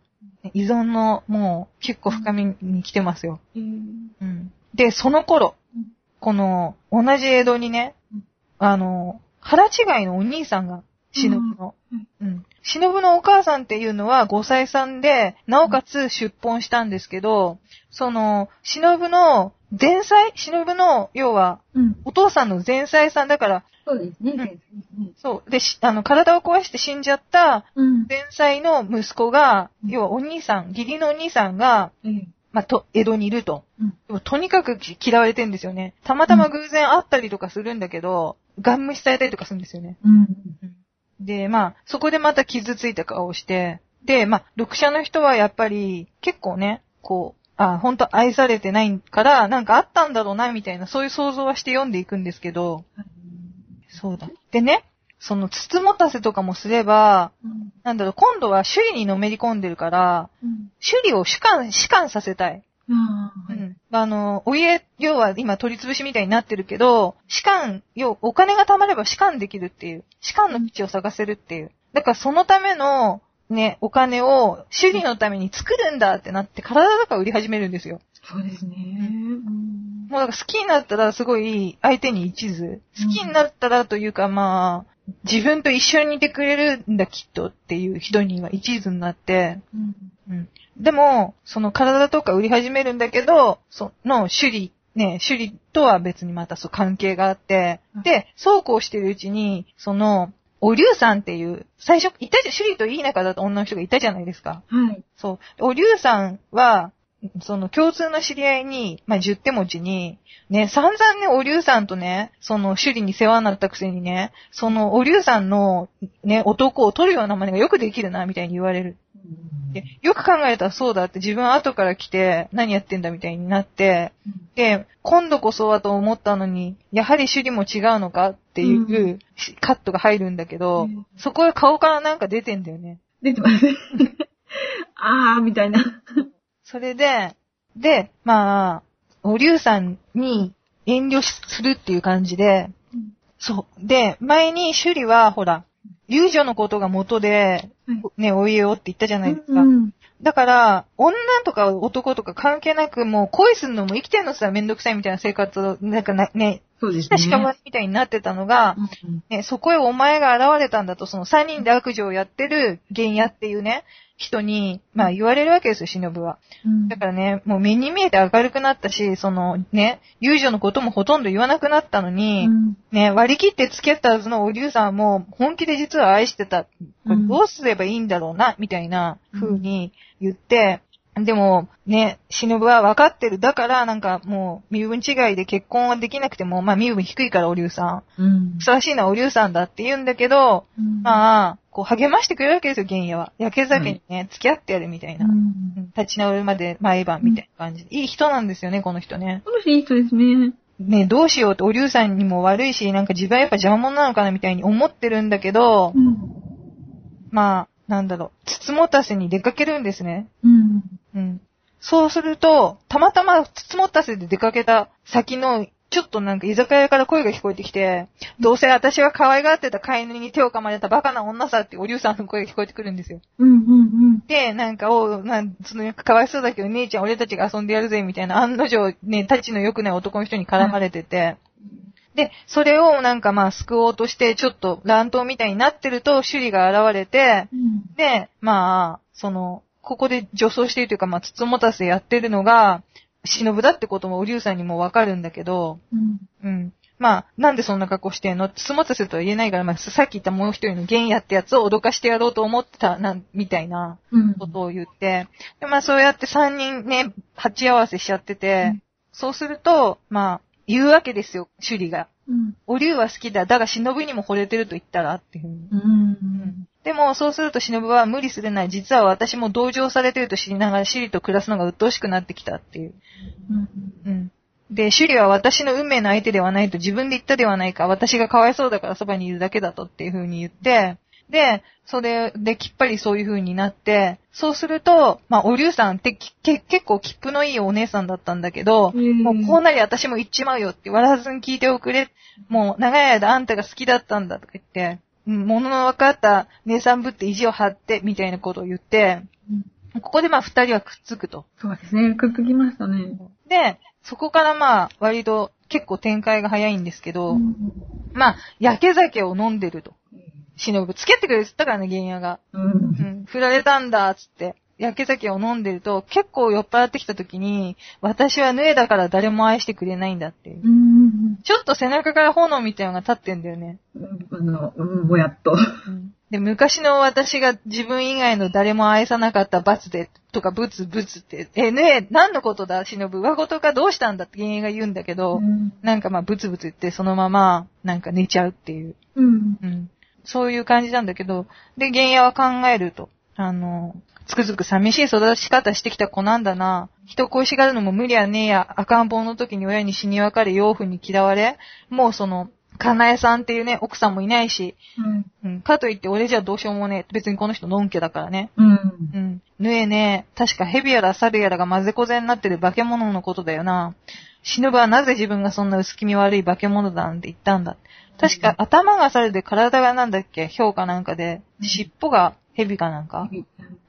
依存の、もう、結構深みに来てますよ。うん。うん。で、その頃うん、この、同じ江戸にねうん、あの、腹違いのお兄さんが、忍の。うん。忍のお母さんっていうのは5歳さんで、なおかつ出本したんですけど、その、忍の前妻？忍の、要は、うん。お父さんの前妻さんだから、そうですね。ん先生ねそう。で、しあの、体を壊して死んじゃったうん。前妻の息子が、うん要はお兄さん、義理のお兄さんが、ええまあ、と、江戸にいると。とにかく嫌われてんですよね。たまたま偶然会ったりとかするんだけど、ガン無視されたりとかするんですよね。うん。で、まあ、そこでまた傷ついた顔をして、で、まあ、読者の人はやっぱり、結構ね、こう、あ、本当愛されてないから、なんかあったんだろうな、みたいな、そういう想像はして読んでいくんですけど、そうだ。でね、その、つつもたせとかもすれば、うん。なんだろう、今度は首里にのめり込んでるから、うん。首里を主観、主観させたい。うん。あの、お家、要は今取り潰しみたいになってるけど、士官、要、お金が貯まれば士官できるっていう、士官の道を探せるっていう。だからそのための、ね、お金を、首里のために作るんだってなって、体とか売り始めるんですよ。そうですね。うん。もうなんか好きになったらすごい相手に一途。好きになったらというかまあ、自分と一緒にいてくれるんだきっとっていう人には一途になって、うん。うん。でも、その体とか売り始めるんだけど、その首里、ね、首里とは別にまたそう関係があってうん、で、そうこうしてるうちに、その、お竜さんっていう、最初、いたじゃ、首里といい仲だった女の人がいたじゃないですか。はい。そう。お竜さんは、その共通の知り合いに、まあ、十手持ちに、ね、散々ね、お竜さんとね、その、首里に世話になったくせにね、その、お竜さんの、ね、男を取るような真似がよくできるな、みたいに言われる。で、よく考えたらそうだって自分は後から来て何やってんだみたいになって、で、今度こそはと思ったのに、やはり首里も違うのか？っていううカットが入るんだけど、うんそこへ顔からなんか出てんだよね。出てますね。あー、みたいな。それで、で、まあ、お竜さんに遠慮するっていう感じで、そう。で、前に首里は、ほら、遊女のことが元で、ね、お家をって言ったじゃないですか。うん。だから、女とか男とか関係なく、もう恋するのも生きてんのさ、めんどくさいみたいな生活を、なんかな、ね、そうですね。屍みたいになってたのが、うんね、そこへお前が現れたんだと、その三人で悪事をやってる原野っていうね、人に、まあ言われるわけですよ、忍は。うんだからね、もう目に見えて明るくなったし、そのね、友情のこともほとんど言わなくなったのに、うんね、割り切って付き合ったはずのお龍さんも本気で実は愛してた。これどうすればいいんだろうな、みたいな風に言って、でも、ね、忍は分かってる。だから、なんかもう、身分違いで結婚はできなくても、まあ身分低いからお龍さん。うんふさわしいのはお龍さんだって言うんだけど、うんまあ、こう励ましてくれるわけですよ、玄野は。焼け酒にね、付き合ってやるみたいな。うんうん立ち直るまで毎晩みたいな感じで。いい人なんですよね、この人ね。この人いい人ですね。ね、どうしようって、お龍さんにも悪いし、なんか自分はやっぱ邪魔者なのかなみたいに思ってるんだけど、うん。まあ、なんだろう、つつもたせに出かけるんですね。うん。うん。そうすると、たまたまつつもたせで出かけた先の、ちょっとなんか居酒屋から声が聞こえてきて、どうせ私が可愛がってた飼い犬に手を噛まれたバカな女さってお龍さんの声が聞こえてくるんですよ。うん。うん。で、なんか、おうなん、その、かわいそうだけど、姉ちゃん俺たちが遊んでやるぜ、みたいな、案の定、ね、たちの良くない男の人に絡まれてて、で、それをなんかまあ救おうとして、ちょっと乱闘みたいになってると、首里が現れて、うん。で、まあ、その、ここで女装しているというか、まあ、つつもたせやってるのが、忍だってこともお龍さんにもわかるんだけど、うん。うん。まあ、なんでそんな格好してんの？つつもたせとは言えないから、まあ、さっき言ったもう一人の玄也ってやつを脅かしてやろうと思ってた、なん、みたいなうん。ことを言って、で、まあ、そうやって三人ね、鉢合わせしちゃってて、うんそうすると、まあ、言うわけですよ、首里が。うん。お龍は好きだ、だが忍にも惚れてると言ったらっていうふうに。うん。でも、そうすると忍は無理するな。実は私も同情されてると知りながら、シリと暮らすのが鬱陶しくなってきたっていう。うん。うん。で、シュリは私の運命の相手ではないと自分で言ったではないか。私がかわいそうだからそばにいるだけだとっていう風に言って、で、それできっぱりそういう風になって、そうすると、まあ、お龍さんって結構切符のいいお姉さんだったんだけど、うんもうこうなり私も言っちまうよって笑わずに聞いておくれ。もう長い間あんたが好きだったんだとか言って、うん物の分かった姉さんぶって意地を張って、みたいなことを言って、ここでまあ二人はくっつくと。そうですね。くっつきましたね。で、そこからまあ、割と結構展開が早いんですけど、うん。まあ、焼け酒を飲んでると。忍ぶ。付き合ってくれって言ったからね、原野が。う。うんん、振られたんだ、つって。焼け酒を飲んでると、結構酔っ払ってきた時に、私はヌエだから誰も愛してくれないんだっていう。うん。ちょっと背中から炎みたいなのが立ってんだよね。あの、うん、ぼやっと。うんで、昔の私が自分以外の誰も愛さなかった罰で、とかブツブツって、え、ねえ、何のことだ、忍ぶ。上事かどうしたんだって原野が言うんだけど、うん。なんかまあブツブツ言ってそのままなんか寝ちゃうっていう。うん。うん。そういう感じなんだけど、で、原野は考えると。あの、つくづく寂しい育ち方してきた子なんだな。人恋しがるのも無理やねえや。赤ん坊の時に親に死に別れ、養父に嫌われ。もうその、かなえさんっていうね、奥さんもいないし。うん。うん。かといって俺じゃどうしようもねえ。別にこの人のんけだからね。うん。うん。ぬえねえ、確か蛇やら猿やらが混ぜこぜになってる化け物のことだよな。忍はなぜ自分がそんな薄気味悪い化け物だなんて言ったんだ。確か頭が猿で体がなんだっけ？氷かなんかで、尻尾が蛇かなんか？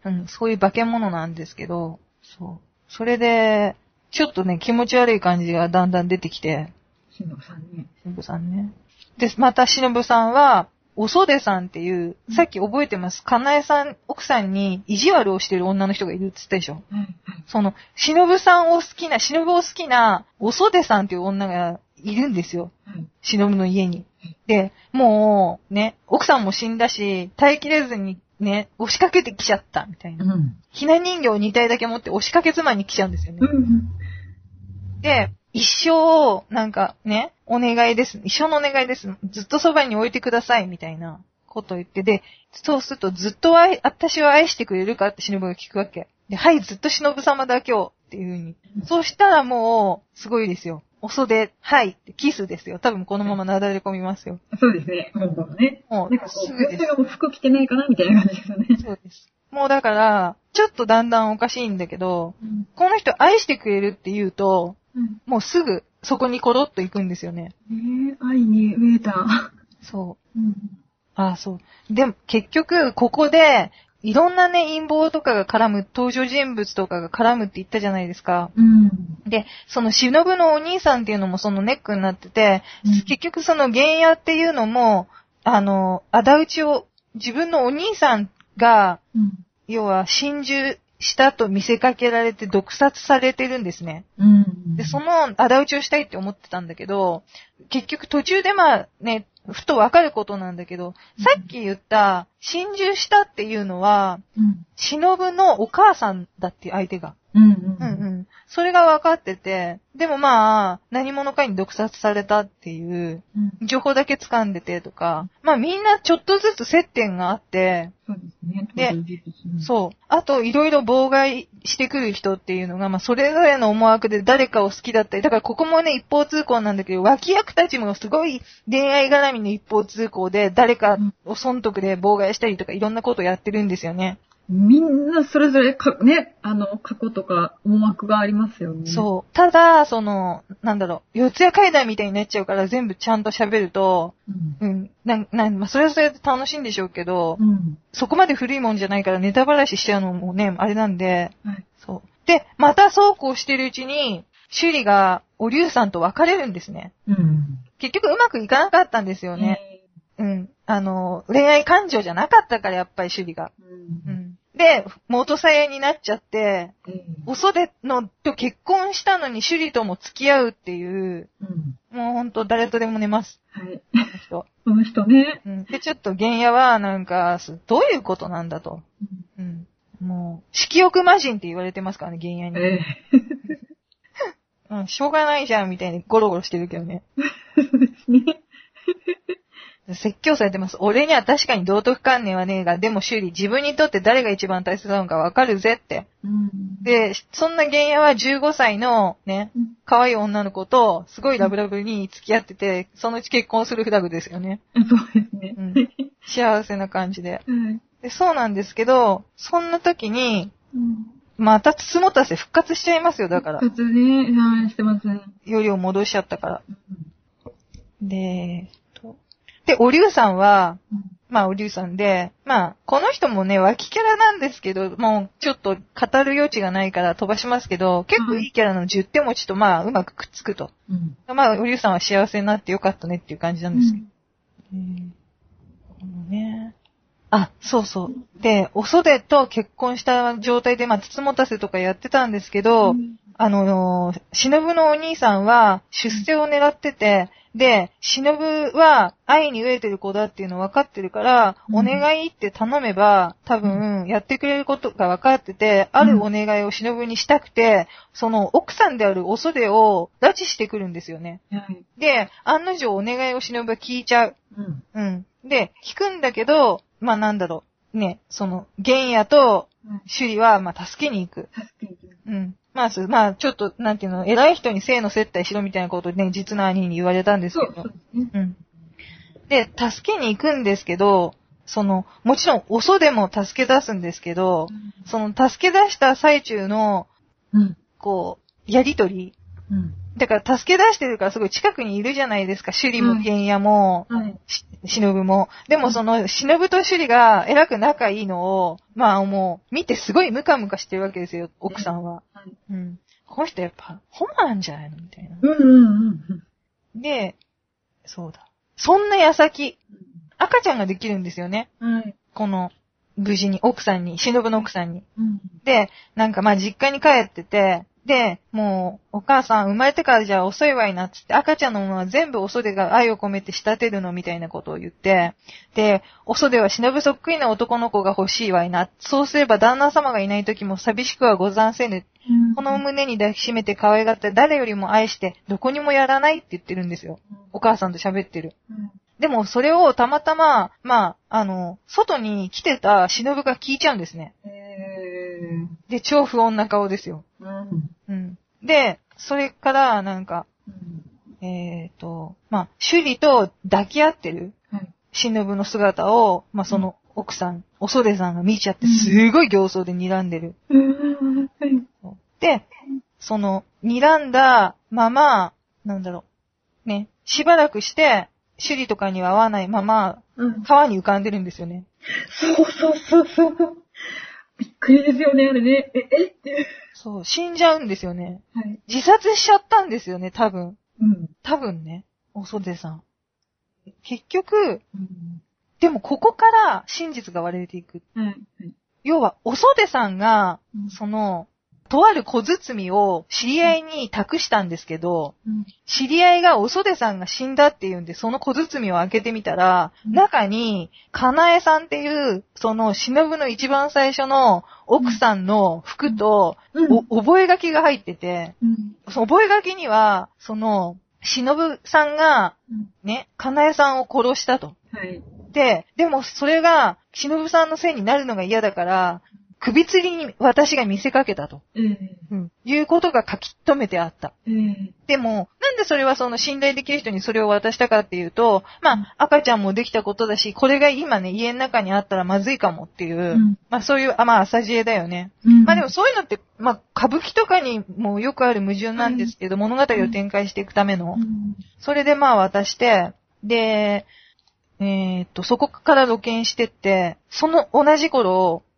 うん、そういう化け物なんですけど、そう。それで、ちょっとね、気持ち悪い感じがだんだん出てきて、しのぶさんね。忍さんね。で、また忍さんは、おそでさんっていう、さっき覚えてます？かなえさん、奥さんに意地悪をしてる女の人がいるって言ったでしょ？はい。はい。その、忍さんを好きな、忍を好きな、おそでさんっていう女がいるんですよ。はい。忍の家に。で、もう、ね、奥さんも死んだし、耐えきれずにね、押しかけてきちゃった、みたいな。うん。ひな人形2体だけ持って押しかけ妻に来ちゃうんですよね。うん。で、一生、なんかね、お願いです。一生のお願いです。ずっとそばに置いてください、みたいなことを言って、で、そうするとずっと愛、私を愛してくれるかって忍が聞くわけ。で、はい、ずっと忍様だ今日っていう風に。そうしたらもう、すごいですよ。お袖、はいキスですよ。多分このままなだれ込みますよ。そうですね。もうね。もうなんかこう、すぐですもう服着てないかなみたいな感じですよね。そうです。もうだから、ちょっとだんだんおかしいんだけど、うん。この人愛してくれるって言うと、うん。もうすぐそこにコロッと行くんですよね。えー、愛に飢えた。そう。うん。ああ、そう。でも、結局、ここで、いろんなね、陰謀とかが絡む、登場人物とかが絡むって言ったじゃないですか。うん。で、その忍のお兄さんっていうのもそのネックになってて、うん結局その原野っていうのも、あの、仇討ちを自分のお兄さんが、うん。要は心中したと見せかけられて毒殺されてるんですね。うん。で、その仇討ちをしたいって思ってたんだけど、結局途中でまあね、ふとわかることなんだけど、さっき言った心中したっていうのは、うん。忍のお母さんだっていう相手が。うん。うん。うんうん。それが分かってて、でもまあ、何者かに毒殺されたっていう、うん。情報だけ掴んでてとか、まあみんなちょっとずつ接点があって、そうですね。でそう。あと、いろいろ妨害してくる人っていうのが、まあそれぞれの思惑で誰かを好きだったり、だからここもね、一方通行なんだけど、脇役たちもすごい恋愛絡みの一方通行で、誰かを損得で妨害したりとか、いろんなことをやってるんですよね。みんなそれぞれか、ね、あの、過去とか思惑がありますよね。そう。ただ、その、なんだろう、四谷階段みたいになっちゃうから全部ちゃんと喋ると、うん。うん、なん、なん、まあ、それはそれで楽しいんでしょうけど、うん。そこまで古いもんじゃないからネタバラシしちゃうのもね、あれなんで、はい。そう。で、またそうこうしてるうちに、シュリが、お竜さんと別れるんですね。うん。結局うまくいかなかったんですよね。うん。あの、恋愛感情じゃなかったから、やっぱりシュリが。う。うんん。で、元さやになっちゃって、ええお袖のと結婚したのにシュリとも付き合うっていう、うん。もうほんと誰とでも寝ます。はい。この人。この人ね。うん。で、ちょっと原野は、なんか、すどういうことなんだと。うん。もう、色欲魔人って言われてますからね、原野に。え うん、しょうがないじゃん、みたいにゴロゴロしてるけどね。え そうですね。説教されてます。俺には確かに道徳観念はねえが、でも修理、自分にとって誰が一番大切なのかわかるぜって。うん。で、そんな原野は15歳のね、うん、可愛い女の子と、すごいラブラブに付き合ってて、そのうち結婚するフラグですよね。そうですね。うん幸せな感じで。はい。で、そうなんですけど、そんな時に、うん。またつもたせ復活しちゃいますよ、だから。復活ね、はい、してますね。よりを戻しちゃったから。うんで、えっとで、お竜さんは、うんまあ、お竜さんで、まあ、この人もね、脇キャラなんですけど、もう、ちょっと語る余地がないから飛ばしますけど、結構いいキャラの10手持ちと、まあ、うまくくっつくと。うん。まあ、お竜さんは幸せになってよかったねっていう感じなんですけど。うんこのね。あ、そうそう。で、お袖と結婚した状態で、まあ、つつもたせとかやってたんですけど、あのー、忍のお兄さんは出世を狙ってて、で、忍は愛に飢えてる子だっていうの分かってるから、うんお願いって頼めば、多分、やってくれることが分かってて、あるお願いを忍にしたくて、その奥さんであるお袖を拉致してくるんですよね。はい。で、案の定お願いを忍が聞いちゃう。うん。うん。で、聞くんだけど、まあなんだろう。ね、その、玄也とうん首里は、まあ助けに行く。助けに行きます。うん。まあ、すまあ、ちょっと、なんていうの、偉い人に性の接待しろみたいなことをね、実の兄に言われたんですけどそう。ですね。うん。で、助けに行くんですけど、その、もちろん、おそでも助け出すんですけど、その、助け出した最中の、うん。こう、やりとり。うん。だから、助け出してるからすごい近くにいるじゃないですか。首里も玄也も、はい。し忍も。でもその、忍と首里が偉く仲いいのを、まあもう、見てすごいムカムカしてるわけですよ、奥さんは。はい。うん。この人やっぱ、ホモなんじゃないのみたいな。うんうんうんで、そうだ。そんな矢先、赤ちゃんができるんですよね。うん。はい。この、無事に、奥さんに、忍の奥さんに。うん。で、なんかまあ実家に帰ってて、で、もう、お母さん生まれてからじゃ遅いわいなっつって、赤ちゃんのものは全部お袖が愛を込めて仕立てるのみたいなことを言って、で、お袖は忍そっくりな男の子が欲しいわいな。そうすれば旦那様がいない時も寂しくはござんせぬ。この胸に抱きしめて可愛がって誰よりも愛して、どこにもやらないって言ってるんですよ。お母さんと喋ってる。うん。でも、それをたまたま、まあ、あの、外に来てた忍が聞いちゃうんですね。えで、超不穏な顔ですよ。ー。うん。うん。で、それから、なんか、うん。えっ、と、まあ、首里と抱き合ってるはい。忍の姿を、まあ、その奥さん、お袖さんが見ちゃって、すごい形相で睨んでる。うん。はい。で、その、睨んだまま、なんだろう、ね、しばらくして、首里とかには会わないまま、うん。川に浮かんでるんですよね。そうそうそうそう。くりですよね、あれね。え、え？っていう。そう、死んじゃうんですよね。はい。自殺しちゃったんですよね、多分。うん。多分ね。おそでさん。結局、うん。でもここから真実が割れていく。はい。はい。要は、おそでさんが、うんその、とある小包を知り合いに託したんですけど、うん。知り合いがおそでさんが死んだっていうんで、その小包を開けてみたら、うん中に、かなえさんっていう、その、忍の一番最初の奥さんの服と、うん。お、覚書が入ってて、うん。その覚書には、その、忍さんが、うん。ね、かなえさんを殺したと。はい。で、でもそれが、忍さんのせいになるのが嫌だから、首吊りに私が見せかけたと。ええうん。いうことが書き留めてあった。ええでも、なんでそれはその信頼できる人にそれを渡したかっていうと、まあ、赤ちゃんもできたことだし、これが今ね、家の中にあったらまずいかもっていう、うんまあそういう、あ、まあ朝知恵だよね。うん。まあでもそういうのって、まあ歌舞伎とかにもよくある矛盾なんですけど、物語を展開していくための。うん。それでまあ渡して、で、えーっと、そこから露見してって、その同じ頃、はい。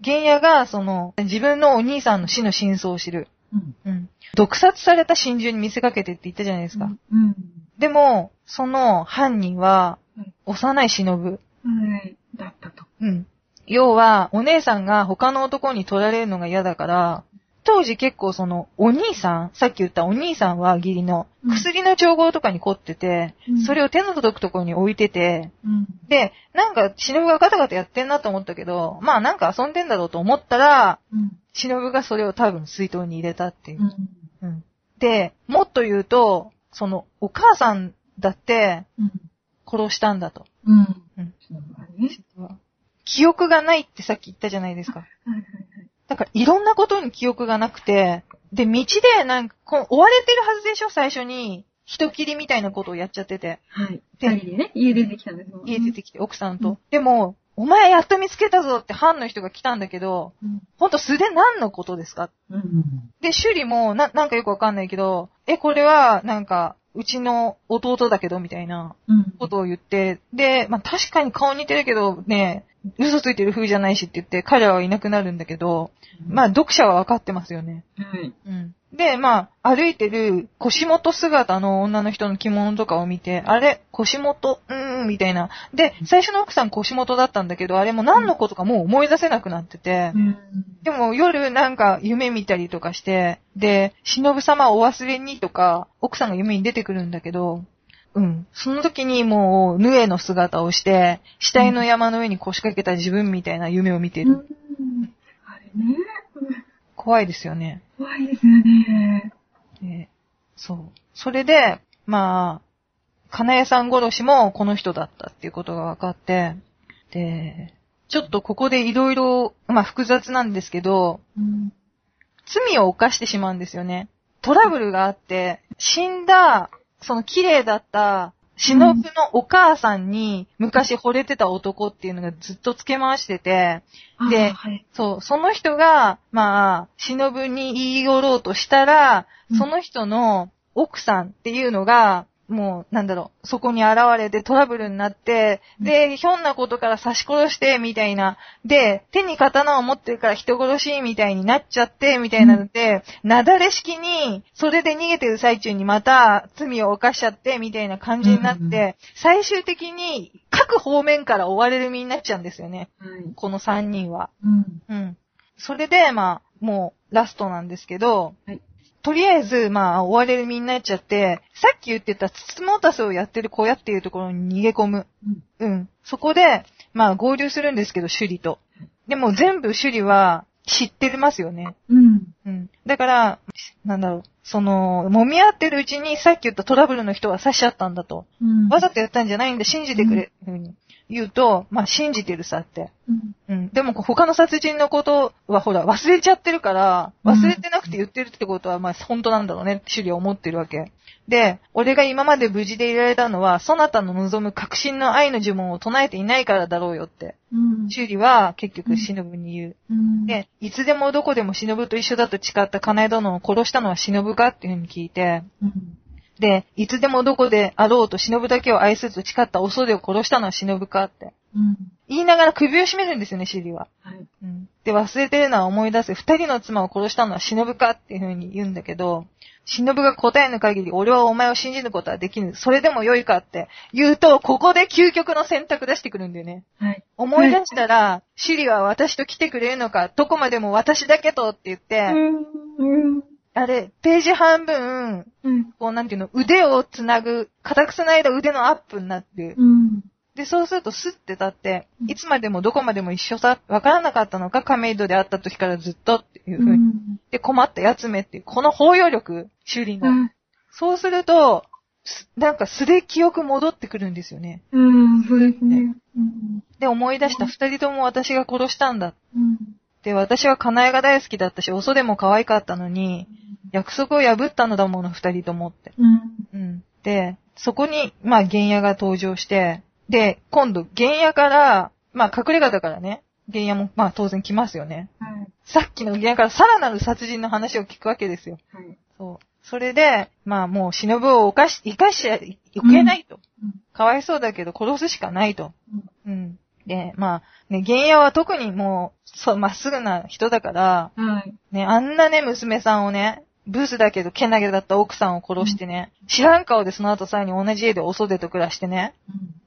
玄也がその、自分のお兄さんの死の真相を知る。うん。うん。毒殺された真珠に見せかけてって言ったじゃないですか。うん。でも、その犯人はうん、幼い忍。はい。だったと。うん。要は、お姉さんが他の男に取られるのが嫌だから、当時結構その、お兄さん、さっき言ったお兄さんは義理のうん薬の調合とかに凝ってて、うんそれを手の届くところに置いてて、うん。で、なんか、忍がガタガタやってんなと思ったけど、まあなんか遊んでんだろうと思ったら、うん。忍がそれを多分水筒に入れたっていうう。ん。うん。で、もっと言うと、その、お母さんだってうん。殺したんだと。記憶がないってさっき言ったじゃないですか。はいはいだからいろんなことに記憶がなくて、で、道でなんか、こう追われてるはずでしょ最初に。人切りみたいなことをやっちゃってて。はい。二人でね、家出てきたんですもんね家出てきて、奥さんと。うんでも、お前やっと見つけたぞって班の人が来たんだけど、うん。ほんと素で何のことですか？うん。で、修理もな、なんかよくわかんないけど、え、これは、なんか、うちの弟だけど、みたいなうん。ことを言って、で、まあ、確かに顔似てるけど、ね、嘘ついてる風じゃないしって言って、彼らはいなくなるんだけど、まあ、読者はわかってますよね。はい。うん。で、まあ、歩いてる腰元姿の女の人の着物とかを見て、あれ腰元？うーん、みたいな。で、最初の奥さん腰元だったんだけど、あれも何のことかもう思い出せなくなってて、うん。でも夜なんか夢見たりとかして、で、忍様お忘れにとか、奥さんが夢に出てくるんだけど、うん。その時にもう、ヌエの姿をして、死体の山の上に腰掛けた自分みたいな夢を見てる。うん。あれね。怖いですよね。怖いですよね。でそう。それで、まあ、金谷さん殺しもこの人だったっていうことが分かって、で、ちょっとここでいろいろ、まあ複雑なんですけど、うん。罪を犯してしまうんですよね。トラブルがあって、死んだ、その綺麗だった、忍のお母さんに昔惚れてた男っていうのがずっとつけ回してて、であはい。そう、その人が、まあ、忍に言い寄ろうとしたら、うんその人の奥さんっていうのが、もう、なんだろう、そこに現れてトラブルになって、で、ひょんなことから刺し殺して、みたいな。で、手に刀を持ってるから人殺し、みたいになっちゃって、みたいなので、なだれ式に、それで逃げてる最中にまた罪を犯しちゃって、みたいな感じになって、最終的に各方面から追われる身になっちゃうんですよね。はい。この3人は。うん。うん。それで、まあ、もう、ラストなんですけど、はいとりあえず、まあ、追われる身になっちゃって、さっき言ってたつつもたすをやってる小屋っていうところに逃げ込む。うん。うん。そこで、まあ、合流するんですけど、首里と。でも、全部首里は知ってますよね。うん。うん。だから、なんだろう。その、揉み合ってるうちに、さっき言ったトラブルの人が刺しちゃったんだと。うん。わざとやったんじゃないんだ、信じてくれ。ふうに言うと、まあ、信じてるさって。うん。うん。でも他の殺人のことはほら忘れちゃってるから、うん忘れてなくて言ってるってことはまあ本当なんだろうねってシュリは思ってるわけ。で、俺が今まで無事でいられたのは、そなたの望む確信の愛の呪文を唱えていないからだろうよって。うん。シュリは結局忍に言う。うん。で、いつでもどこでも忍と一緒だと誓った金井殿を殺したのは忍かっていうふうに聞いて、うん。で、いつでもどこであろうと忍だけを愛すると誓ったお袖を殺したのは忍かって。うん。言いながら首を絞めるんですよね、シュリは。はい。うんで、忘れてるのは思い出せ。二人の妻を殺したのは忍かっていう風に言うんだけど、忍が答えぬ限り俺はお前を信じることはできぬ。それでも良いかって言うと、ここで究極の選択出してくるんだよね。はい。思い出したら、シリは私と来てくれるのか、どこまでも私だけとって言って、うん。あれ、ページ半分、うん。こうなんていうの、腕をつなぐ、固くつないだ腕のアップになってる。うん。で、そうするとスッて立ってう、んいつまでもどこまでも一緒さ、わからなかったのか、亀戸で会った時からずっとっていう風に。うん。で、困ったやつめっていう、この包容力、修理の。そうすると、すなんか素で記憶戻ってくるんですよね。うん。そうですね。うん。で、思い出した二人とも私が殺したんだ。うん。で、私はカナエが大好きだったし、おそでも可愛かったのに、約束を破ったのだもの、二人ともって。うん。うん。で、そこに、まあ、原野が登場して、で、今度、原野から、まあ、隠れ家だからね、原野も、まあ、当然来ますよね。はい。さっきの原野からさらなる殺人の話を聞くわけですよ。はい。そう。それで、まあ、もう、忍を犯し、生かしちゃいけないと。うん。かわいそうだけど、殺すしかないと。うんうん。で、まあ、ね、原野は特にもう、そう、まっすぐな人だから、はい。ね、あんなね、娘さんをね、ブースだけど、けなげだった奥さんを殺してね、知らん顔でその後さらに同じ家でお袖と暮らしてね、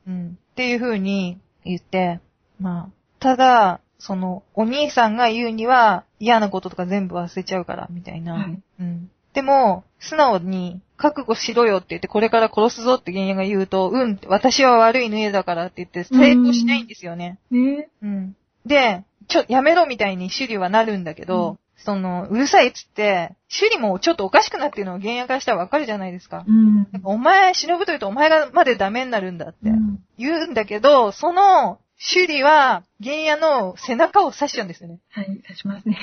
うん。っていう風に言って、まあ、ただ、その、お兄さんが言うには、嫌なこととか全部忘れちゃうから、みたいな。はいうん。でも、素直に、覚悟しろよって言って、これから殺すぞって原野が言うと、うん私は悪いヌだからって言って、成功しないんですよね。ねうん。で、ちょ、やめろみたいに首里はなるんだけど、その、うるさいっつって、首里もちょっとおかしくなってるのを原野からしたらわかるじゃないですか。うん。お前、忍ぶと言うとお前がまでダメになるんだってうん。言うんだけど、その、首里は原野の背中を刺しちゃうんですよね。はい、刺しますね。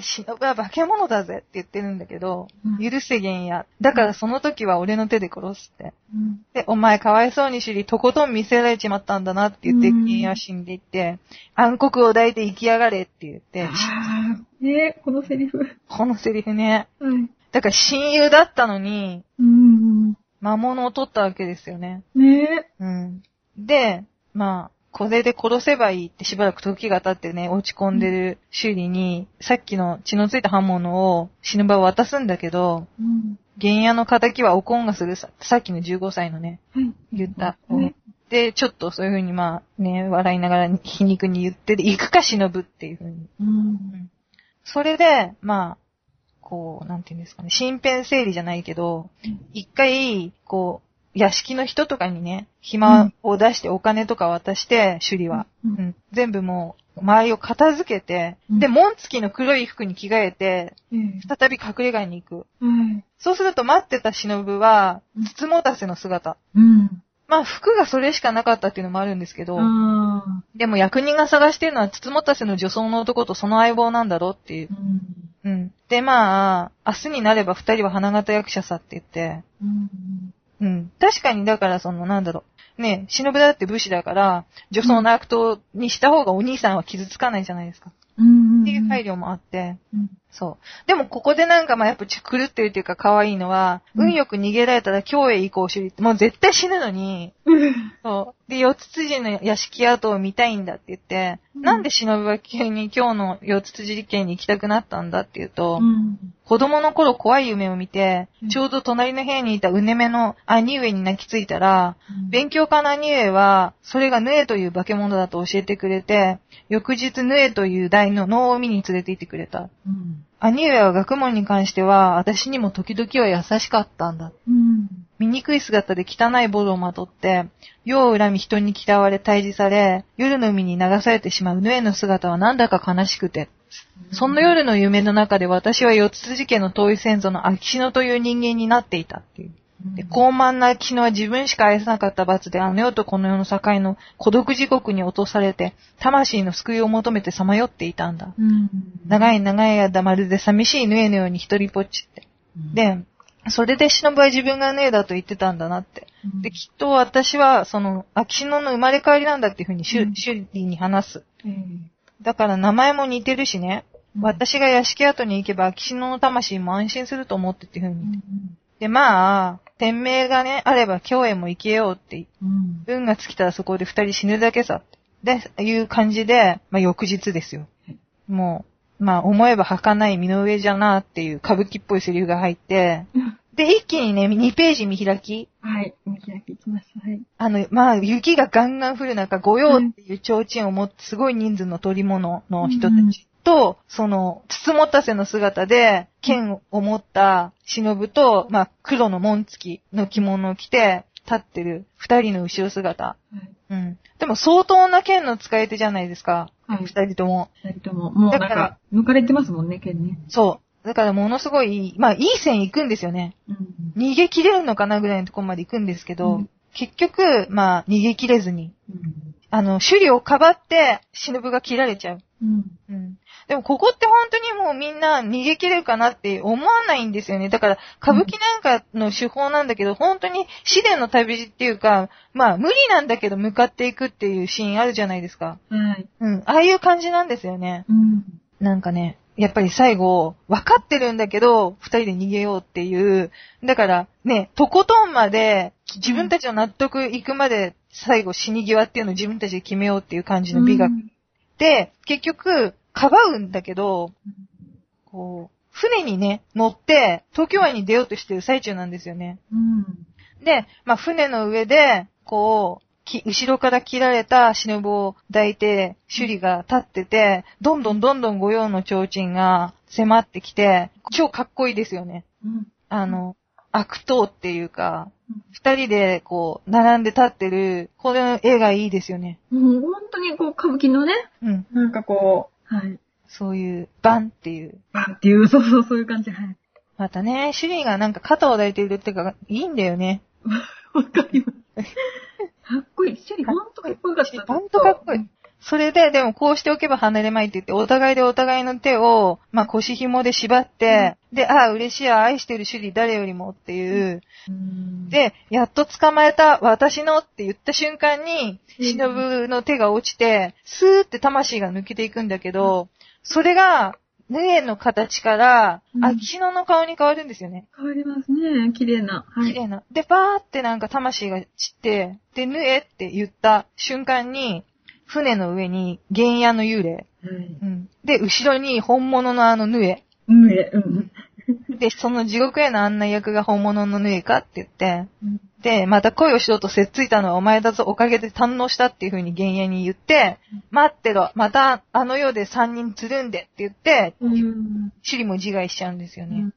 で、忍は化け物だぜって言ってるんだけど、うん許せ原野。だからその時は俺の手で殺すって。うん。で、お前かわいそうに首里、とことん見せられちまったんだなって言って、うん原野は死んでいって、暗黒を抱いて生きやがれって言って、ねこのセリフ。このセリフね。はい。だから親友だったのに、うん。魔物を取ったわけですよね。ねうん。で、まあ、これで殺せばいいってしばらく時が経ってね、落ち込んでる修理に、さっきの血のついた刃物を死ぬ場を渡すんだけど、うん。原野の仇はおこんがするさ、さっきの15歳のね、はい。言った。ねで、ちょっとそういう風にまあね、笑いながら皮肉に言って、で行くか忍ぶっていう風に。うん。それで、まあ、こう、なんていうんですかね、身辺整理じゃないけど、一回、こう、屋敷の人とかにね、暇を出してお金とか渡して、首里は。ううんん。全部もう、周りを片付けて、うんで、紋付きの黒い服に着替えて、ええ再び隠れ家に行く。はい。そうすると待ってた忍はうん、つつもたせの姿。うん。まあ、服がそれしかなかったっていうのもあるんですけど、あでも役人が探してるのは、つつもたせの女装の男とその相棒なんだろうっていう。うん。で、まあ、明日になれば二人は花形役者さって言って、うん。うん。確かに、だからその、なんだろう。ね、忍だって武士だから、女装の悪党にした方がお兄さんは傷つかないじゃないですか。うん。っていう配慮もあって、うん。そう。でもここでなんかまあやっぱち狂ってるっていうか可愛いのは、うん運よく逃げられたら今日へ行こう主義って、もう絶対死ぬのに、そう。で、四つ辻の屋敷跡を見たいんだって言って、うんなんで忍は急に今日の四つ辻家に行きたくなったんだっていうと、うん。子供の頃怖い夢を見てうん、ちょうど隣の部屋にいたうねめの兄上に泣きついたら、勉強家の兄上は、それがヌエという化け物だと教えてくれて、翌日ヌエという大の能を見に連れて行ってくれた。うん。兄上は学問に関しては、私にも時々は優しかったんだ。うん。醜い姿で汚いボロをまとって、世を恨み人に嫌われ退治され、夜の海に流されてしまうヌエの姿はなんだか悲しくて、そんな夜の夢の中で私は四つ辻家の遠い先祖の秋篠という人間になっていたっていう。で、高慢な秋篠は自分しか愛さなかった罰で、あの世とこの世の境の孤独地獄に落とされて、魂の救いを求めてさまよっていたんだ。うん。長い長い間まるで寂しいヌエのように一人ぽっちって。で、それで忍は自分がヌエだと言ってたんだなって。うん、で、きっと私は、その、秋篠の生まれ変わりなんだっていうふうにシュ、うんシュリーに話す。ええだから名前も似てるしね。うん私が屋敷跡に行けば秋篠の魂も安心すると思ってっていうふうに。うん。で、まあ、天命がね、あれば今日へも行けようって、うん。運が尽きたらそこで二人死ぬだけさって。で、いう感じで、まあ翌日ですよ。もう、まあ思えば儚い身の上じゃなっていう歌舞伎っぽいセリフが入って、で、一気にね、2ページ見開き、はい。見開きいきました。はい。あの、まあ、雪がガンガン降る中、御用っていう提灯を持って、すごい人数の取り物の人たちと、その、つつもたせの姿で、剣を持った忍と、まあ、黒の紋付きの着物を着て、立ってる二人の後ろ姿。はい。うん。でも相当な剣の使い手じゃないですか。はい二人とも。二人とも、もうなんだからか、抜かれてますもんね、剣ね。そう。だからものすごい、まあ、いい線行くんですよね。うん。逃げ切れるのかなぐらいのところまで行くんですけど、うん結局、まあ、逃げ切れずに、うん。あの、首里をかばって、忍が切られちゃう。うん。うん。でも、ここって本当にもうみんな逃げ切れるかなって思わないんですよね。だから、歌舞伎なんかの手法なんだけど、本当に試練の旅路っていうか、まあ、無理なんだけど向かっていくっていうシーンあるじゃないですか。はい。うん。ああいう感じなんですよね。うん。なんかね、やっぱり最後、分かってるんだけど、二人で逃げようっていう。だから、ね、とことんまで、自分たちの納得いくまで、最後死に際っていうのを自分たちで決めようっていう感じの美学。で、結局、かばうんだけど、こう、船にね、乗って、東京湾に出ようとしてる最中なんですよね。うん。で、まあ、船の上で、こう、き後ろから切られた忍を抱いて、首里が立ってて、どんどんどんどん御用の提灯が迫ってきて、超かっこいいですよね。うん。あの、悪党っていうかうん、二人でこう、並んで立ってる、この絵がいいですよね。もう本当にこう、歌舞伎のね、うん。なんかこう、はい。そういう、バンっていう。っていう、そうそう、そういう感じ、はい。またね、首里がなんか肩を抱いているっていうか、いいんだよね。わかります。かっこいい。シェリー、ほんとかっこよかった。ほんとかっこいい。それで、でもこうしておけば離れまいって言って、お互いでお互いの手を、まあ腰紐で縛って、で、ああ、嬉しいや、愛してる首里誰よりもっていう。うん、で、やっと捕まえた私のって言った瞬間に、うん忍の手が落ちて、スーって魂が抜けていくんだけど、それが、ヌエの形から、うん秋篠の顔に変わるんですよね。変わりますね。綺麗な。はい。綺麗な。で、バーってなんか魂が散って、で、ヌエって言った瞬間に、船の上に原野の幽霊。はい。うん。で、後ろに本物のあのヌエ。うん、え、うん。で、その地獄への案内役が本物のヌエかって言って、うんで、また恋をしろとせっついたのはお前だぞ、おかげで堪能したっていう風に原野に言って、待ってろ、またあの世で三人つるんでって言って、うん。シリも自害しちゃうんですよね。うん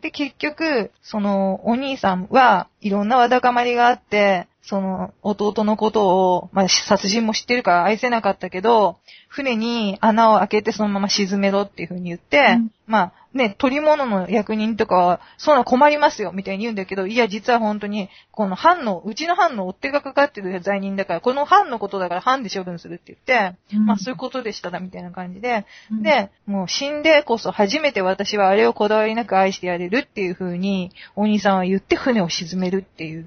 で、結局、その、お兄さんはいろんなわだかまりがあって、その、弟のことを、まあ、殺人も知ってるから愛せなかったけど、船に穴を開けてそのまま沈めろっていう風に言って、うん。まあ、ね、取り物の役人とかは、そんな困りますよ、みたいに言うんだけど、いや、実は本当に、この藩の、うちの藩の追っ手がかかってる罪人だから、この藩のことだから藩で処分するって言って、うん。まあ、そういうことでしたら、みたいな感じで、うん。で、もう死んでこそ初めて私はあれをこだわりなく愛してやれるっていう風に、お兄さんは言って船を沈めるっていう。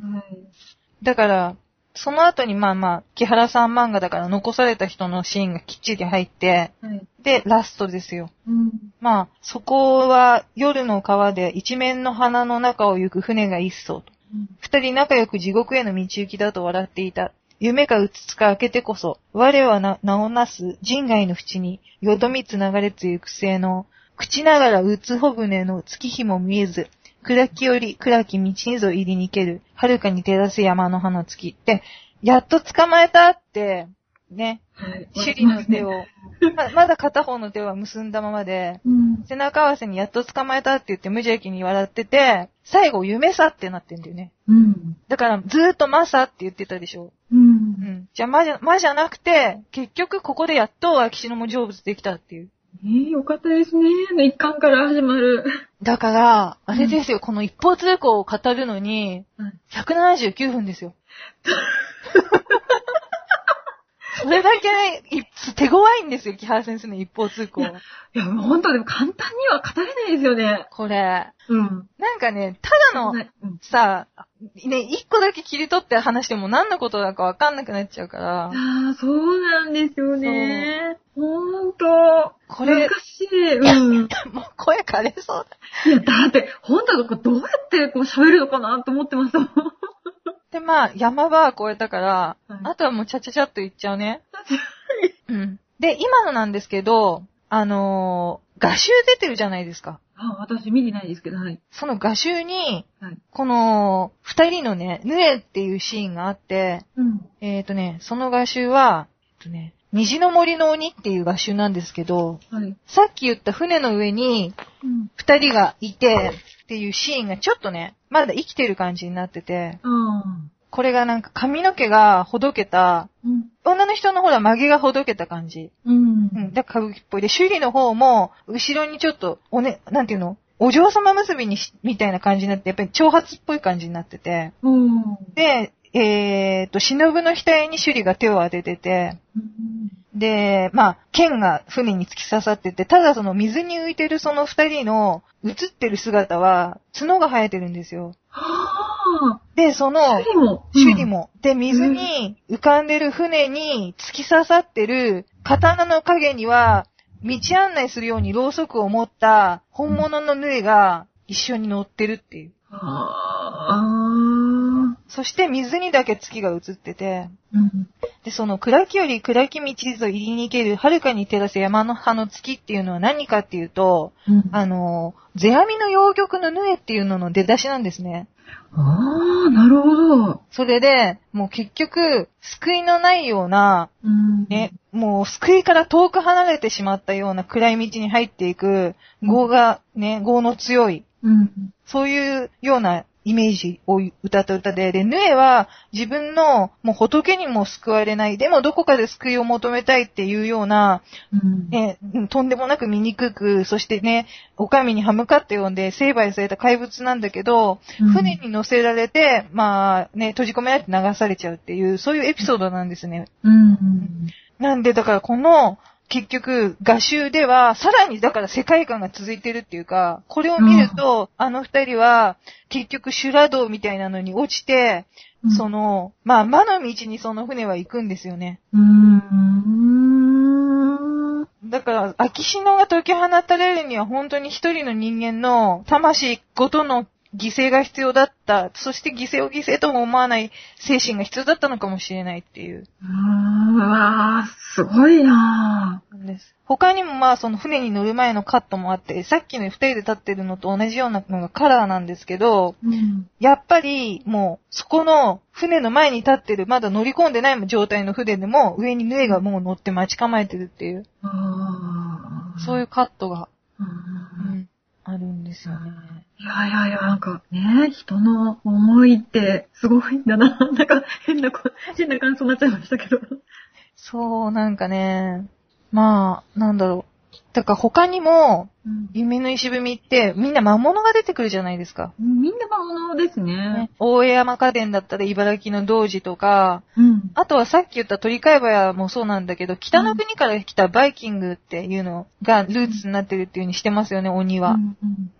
はい。だから、その後にまあまあ、木原さん漫画だから残された人のシーンがきっちり入って、はい。で、ラストですよ。うん。まあ、そこは夜の川で一面の花の中を行く船が一艘と。二人仲良く地獄への道行きだと笑っていた。夢かうつつか明けてこそ、我はな名をなす人外の淵に、よどみつ流れつゆく性の、口ながらうつほ船の月日も見えず、暗きより暗き道にぞ入りにける、遥かに照らす山の葉の月って、やっと捕まえたって、ね、はい。首里の手を、ままだ片方の手は結んだままで、うん。背中合わせにやっと捕まえたって言って無邪気に笑ってて、最後夢さってなってんだよね。うん。だからずーっとマサって言ってたでしょ。う。うんん。じゃあマじゃ、マじゃなくて、結局ここでやっと秋篠も成仏できたっていう。ええよかったですね。一巻から始まる。だから、あれですよ、この一方通行を語るのに、はい179分ですよ。それだけ、い手強いんですよ、木原先生の一方通行。いや、もう本当でも簡単には語れないですよね。これ、うん。なんかね、ただのさ、ね、一個だけ切り取って話しても何のことだかわかんなくなっちゃうから、ああ、そうなんですよね。ほんと。これ難しい。うん。もう声枯れそうだ。いや、だって、ほんとどうやってこう喋るのかなと思ってましたもん。で、まあ、山場は越えたから、はいあとはもうちゃちゃちゃっと言っちゃうね。うん。で、今のなんですけど、あのー画集出てるじゃないですか。あ、私見てないですけど、はい。その画集に、はい。この、二人のね、ヌエっていうシーンがあって、うん。えっ、とね、その画集は、えっとね、虹の森の鬼っていう画集なんですけど、はい。さっき言った船の上にうん。二人がいてっていうシーンがちょっとね、まだ生きてる感じになってて。これがなんか髪の毛がほどけた、うん。女の人のほら曲げがほどけた感じ。うん。うん。だから歌舞伎っぽい。で、首里の方も、後ろにちょっと、おね、なんていうの？お嬢様結びにし、みたいな感じになって、やっぱり長髪っぽい感じになってて。うん。で、えーと、忍の額に首里が手を当ててて、で、まあ、剣が船に突き刺さってて、ただその水に浮いてるその二人の映ってる姿は、角が生えてるんですよ。はあ。で、その、首里も。首里も。で、水に浮かんでる船に突き刺さってる刀の影には、道案内するようにろうそくを持った本物のヌエが一緒に乗ってるっていう。そして水にだけ月が映ってて、うん。で、その暗きより暗き道と入りに行ける遥かに照らす山の葉の月っていうのは何かっていうと、うん。あの、世阿弥の洋曲のヌエっていうのの出だしなんですね。ああ、なるほど。それで、もう結局、救いのないような、うん。ね、もう救いから遠く離れてしまったような暗い道に入っていく、業が、ね、業の強い、うん。そういうようなイメージを歌った歌で、で、ヌエは自分のもう仏にも救われない、でもどこかで救いを求めたいっていうような、うん。ね、うんとんでもなく醜く、そしてね、お上に歯向かって呼んで成敗された怪物なんだけど、うん船に乗せられて、まあね、閉じ込められて流されちゃうっていう、そういうエピソードなんですね。うん。なんで、だからこの、結局、画集では、さらにだから世界観が続いてるっていうか、これを見ると、あの二人は、結局修羅道みたいなのに落ちて、うんその、まあ、魔の道にその船は行くんですよね。うーん。だから、秋篠が解き放たれるには本当に一人の人間の魂ごとの犠牲が必要だった。そして犠牲を犠牲とも思わない精神が必要だったのかもしれないっていう。うわー、すごいななんです。他にもまあその船に乗る前のカットもあって、さっきの二人で立ってるのと同じようなのがカラーなんですけど、ぁ。うん。やっぱりもうそこの船の前に立ってる、まだ乗り込んでない状態の船でも上にヌエがもう乗って待ち構えてるっていう、そういうカットが、ううんん、あるんですよね。いやいやいや、なんかね、人の思いってすごいんだな。なんか変なこ、変な感想になっちゃいましたけど。そう、なんかね、まあ、なんだろう。だから他にも、うん夢の石踏みってみんな魔物が出てくるじゃないですか。みんな魔物ですねね。大江山家電だったら茨城の童子とか、うん。あとはさっき言った鳥飼屋もそうなんだけど、北の国から来たバイキングっていうのがルーツになってるっていう風にしてますよね、鬼は。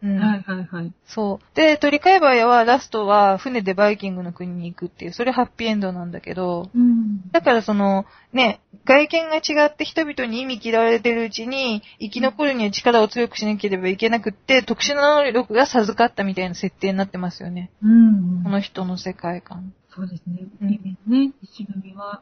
うんはいはいはい。そう。で、鳥飼屋はラストは船でバイキングの国に行くっていう、それハッピーエンドなんだけど、うん。だからその、ね、外見が違って人々に意味嫌われてるうちに、生き残るには力を強くしなければいけなくって、特殊な能力が授かったみたいな設定になってますよね。うんこ。の人の世界観。そうですね。うんね、石組は。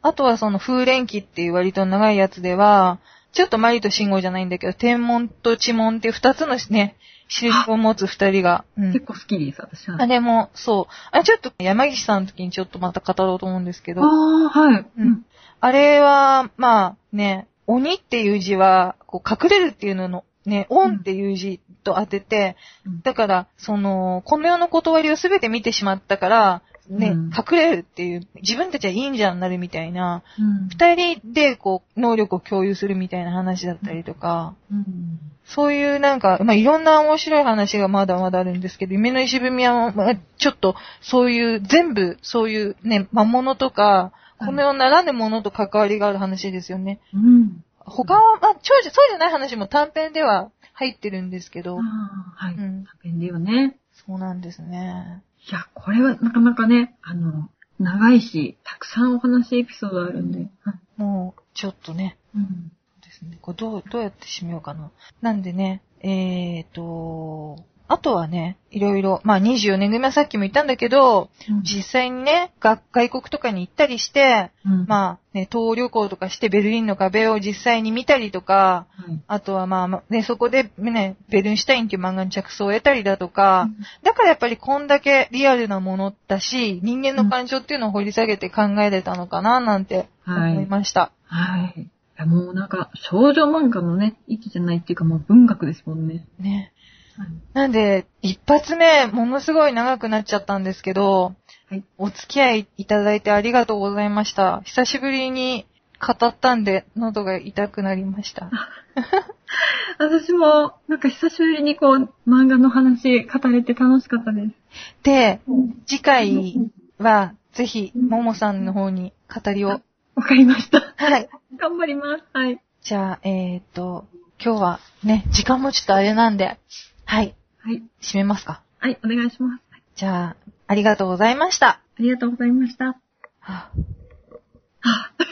あとはその風蓮記っていう割と長いやつでは、ちょっとマリと信号じゃないんだけど、天文と地文っていう二つのね、印を持つ二人が。うん結構好きです、私は。あれも、そう。あ、ちょっと山岸さんの時にちょっとまた語ろうと思うんですけど、ああ、はい。うん。あれは、まあね、鬼っていう字は、こう隠れるっていうのの、ね、恩っていう字と当てて、うんだから、その、この世の断りをすべて見てしまったから、ね、うん隠れるっていう、自分たちはいいんじゃんなるみたいな、うん。二人でこう、能力を共有するみたいな話だったりとか、うん。そういうなんか、まあ、いろんな面白い話がまだまだあるんですけど、夢の石踏みは、まあ、ちょっと、そういう、全部、そういうね、魔物とか、この世ならぬものと関わりがある話ですよね。うん。他は、まあ、長寿、そうじゃない話も短編では入ってるんですけどあ、あ、はい。うん便利よね。そうなんですね。いや、これはなかなかね、あの、長いし、たくさんお話エピソードあるんで。もう、ちょっとね、うん。ですね。これどう、どうやって締めようかな。なんでね、えーと、あとはね、いろいろ、まあ24年組はさっきも言ったんだけど、実際にね、が外国とかに行ったりして、うんまあね、東欧旅行とかしてベルリンの壁を実際に見たりとか、はいあとはまあまあね、そこでね、ベルンシュタインっていう漫画に着想を得たりだとか、だからやっぱりこんだけリアルなものだし、人間の感情っていうのを掘り下げて考えれたのかななんて思いました。はい。いやもうなんか、少女漫画のね、域じゃないっていうかもう文学ですもんね。ね。はい。なんで、一発目、ものすごい長くなっちゃったんですけど、はい。お付き合いいただいてありがとうございました。久しぶりに語ったんで、喉が痛くなりました。私も、なんか久しぶりにこう、漫画の話語れて楽しかったです。で、次回は、ぜひ、ももさんの方に語りを。わかりました。はい。頑張ります。はい。じゃあ、えーっと、今日はね、時間もちょっとあれなんで、はい、はい。締めますか？はい、お願いします。じゃあ、ありがとうございました。ありがとうございました。はあはぁ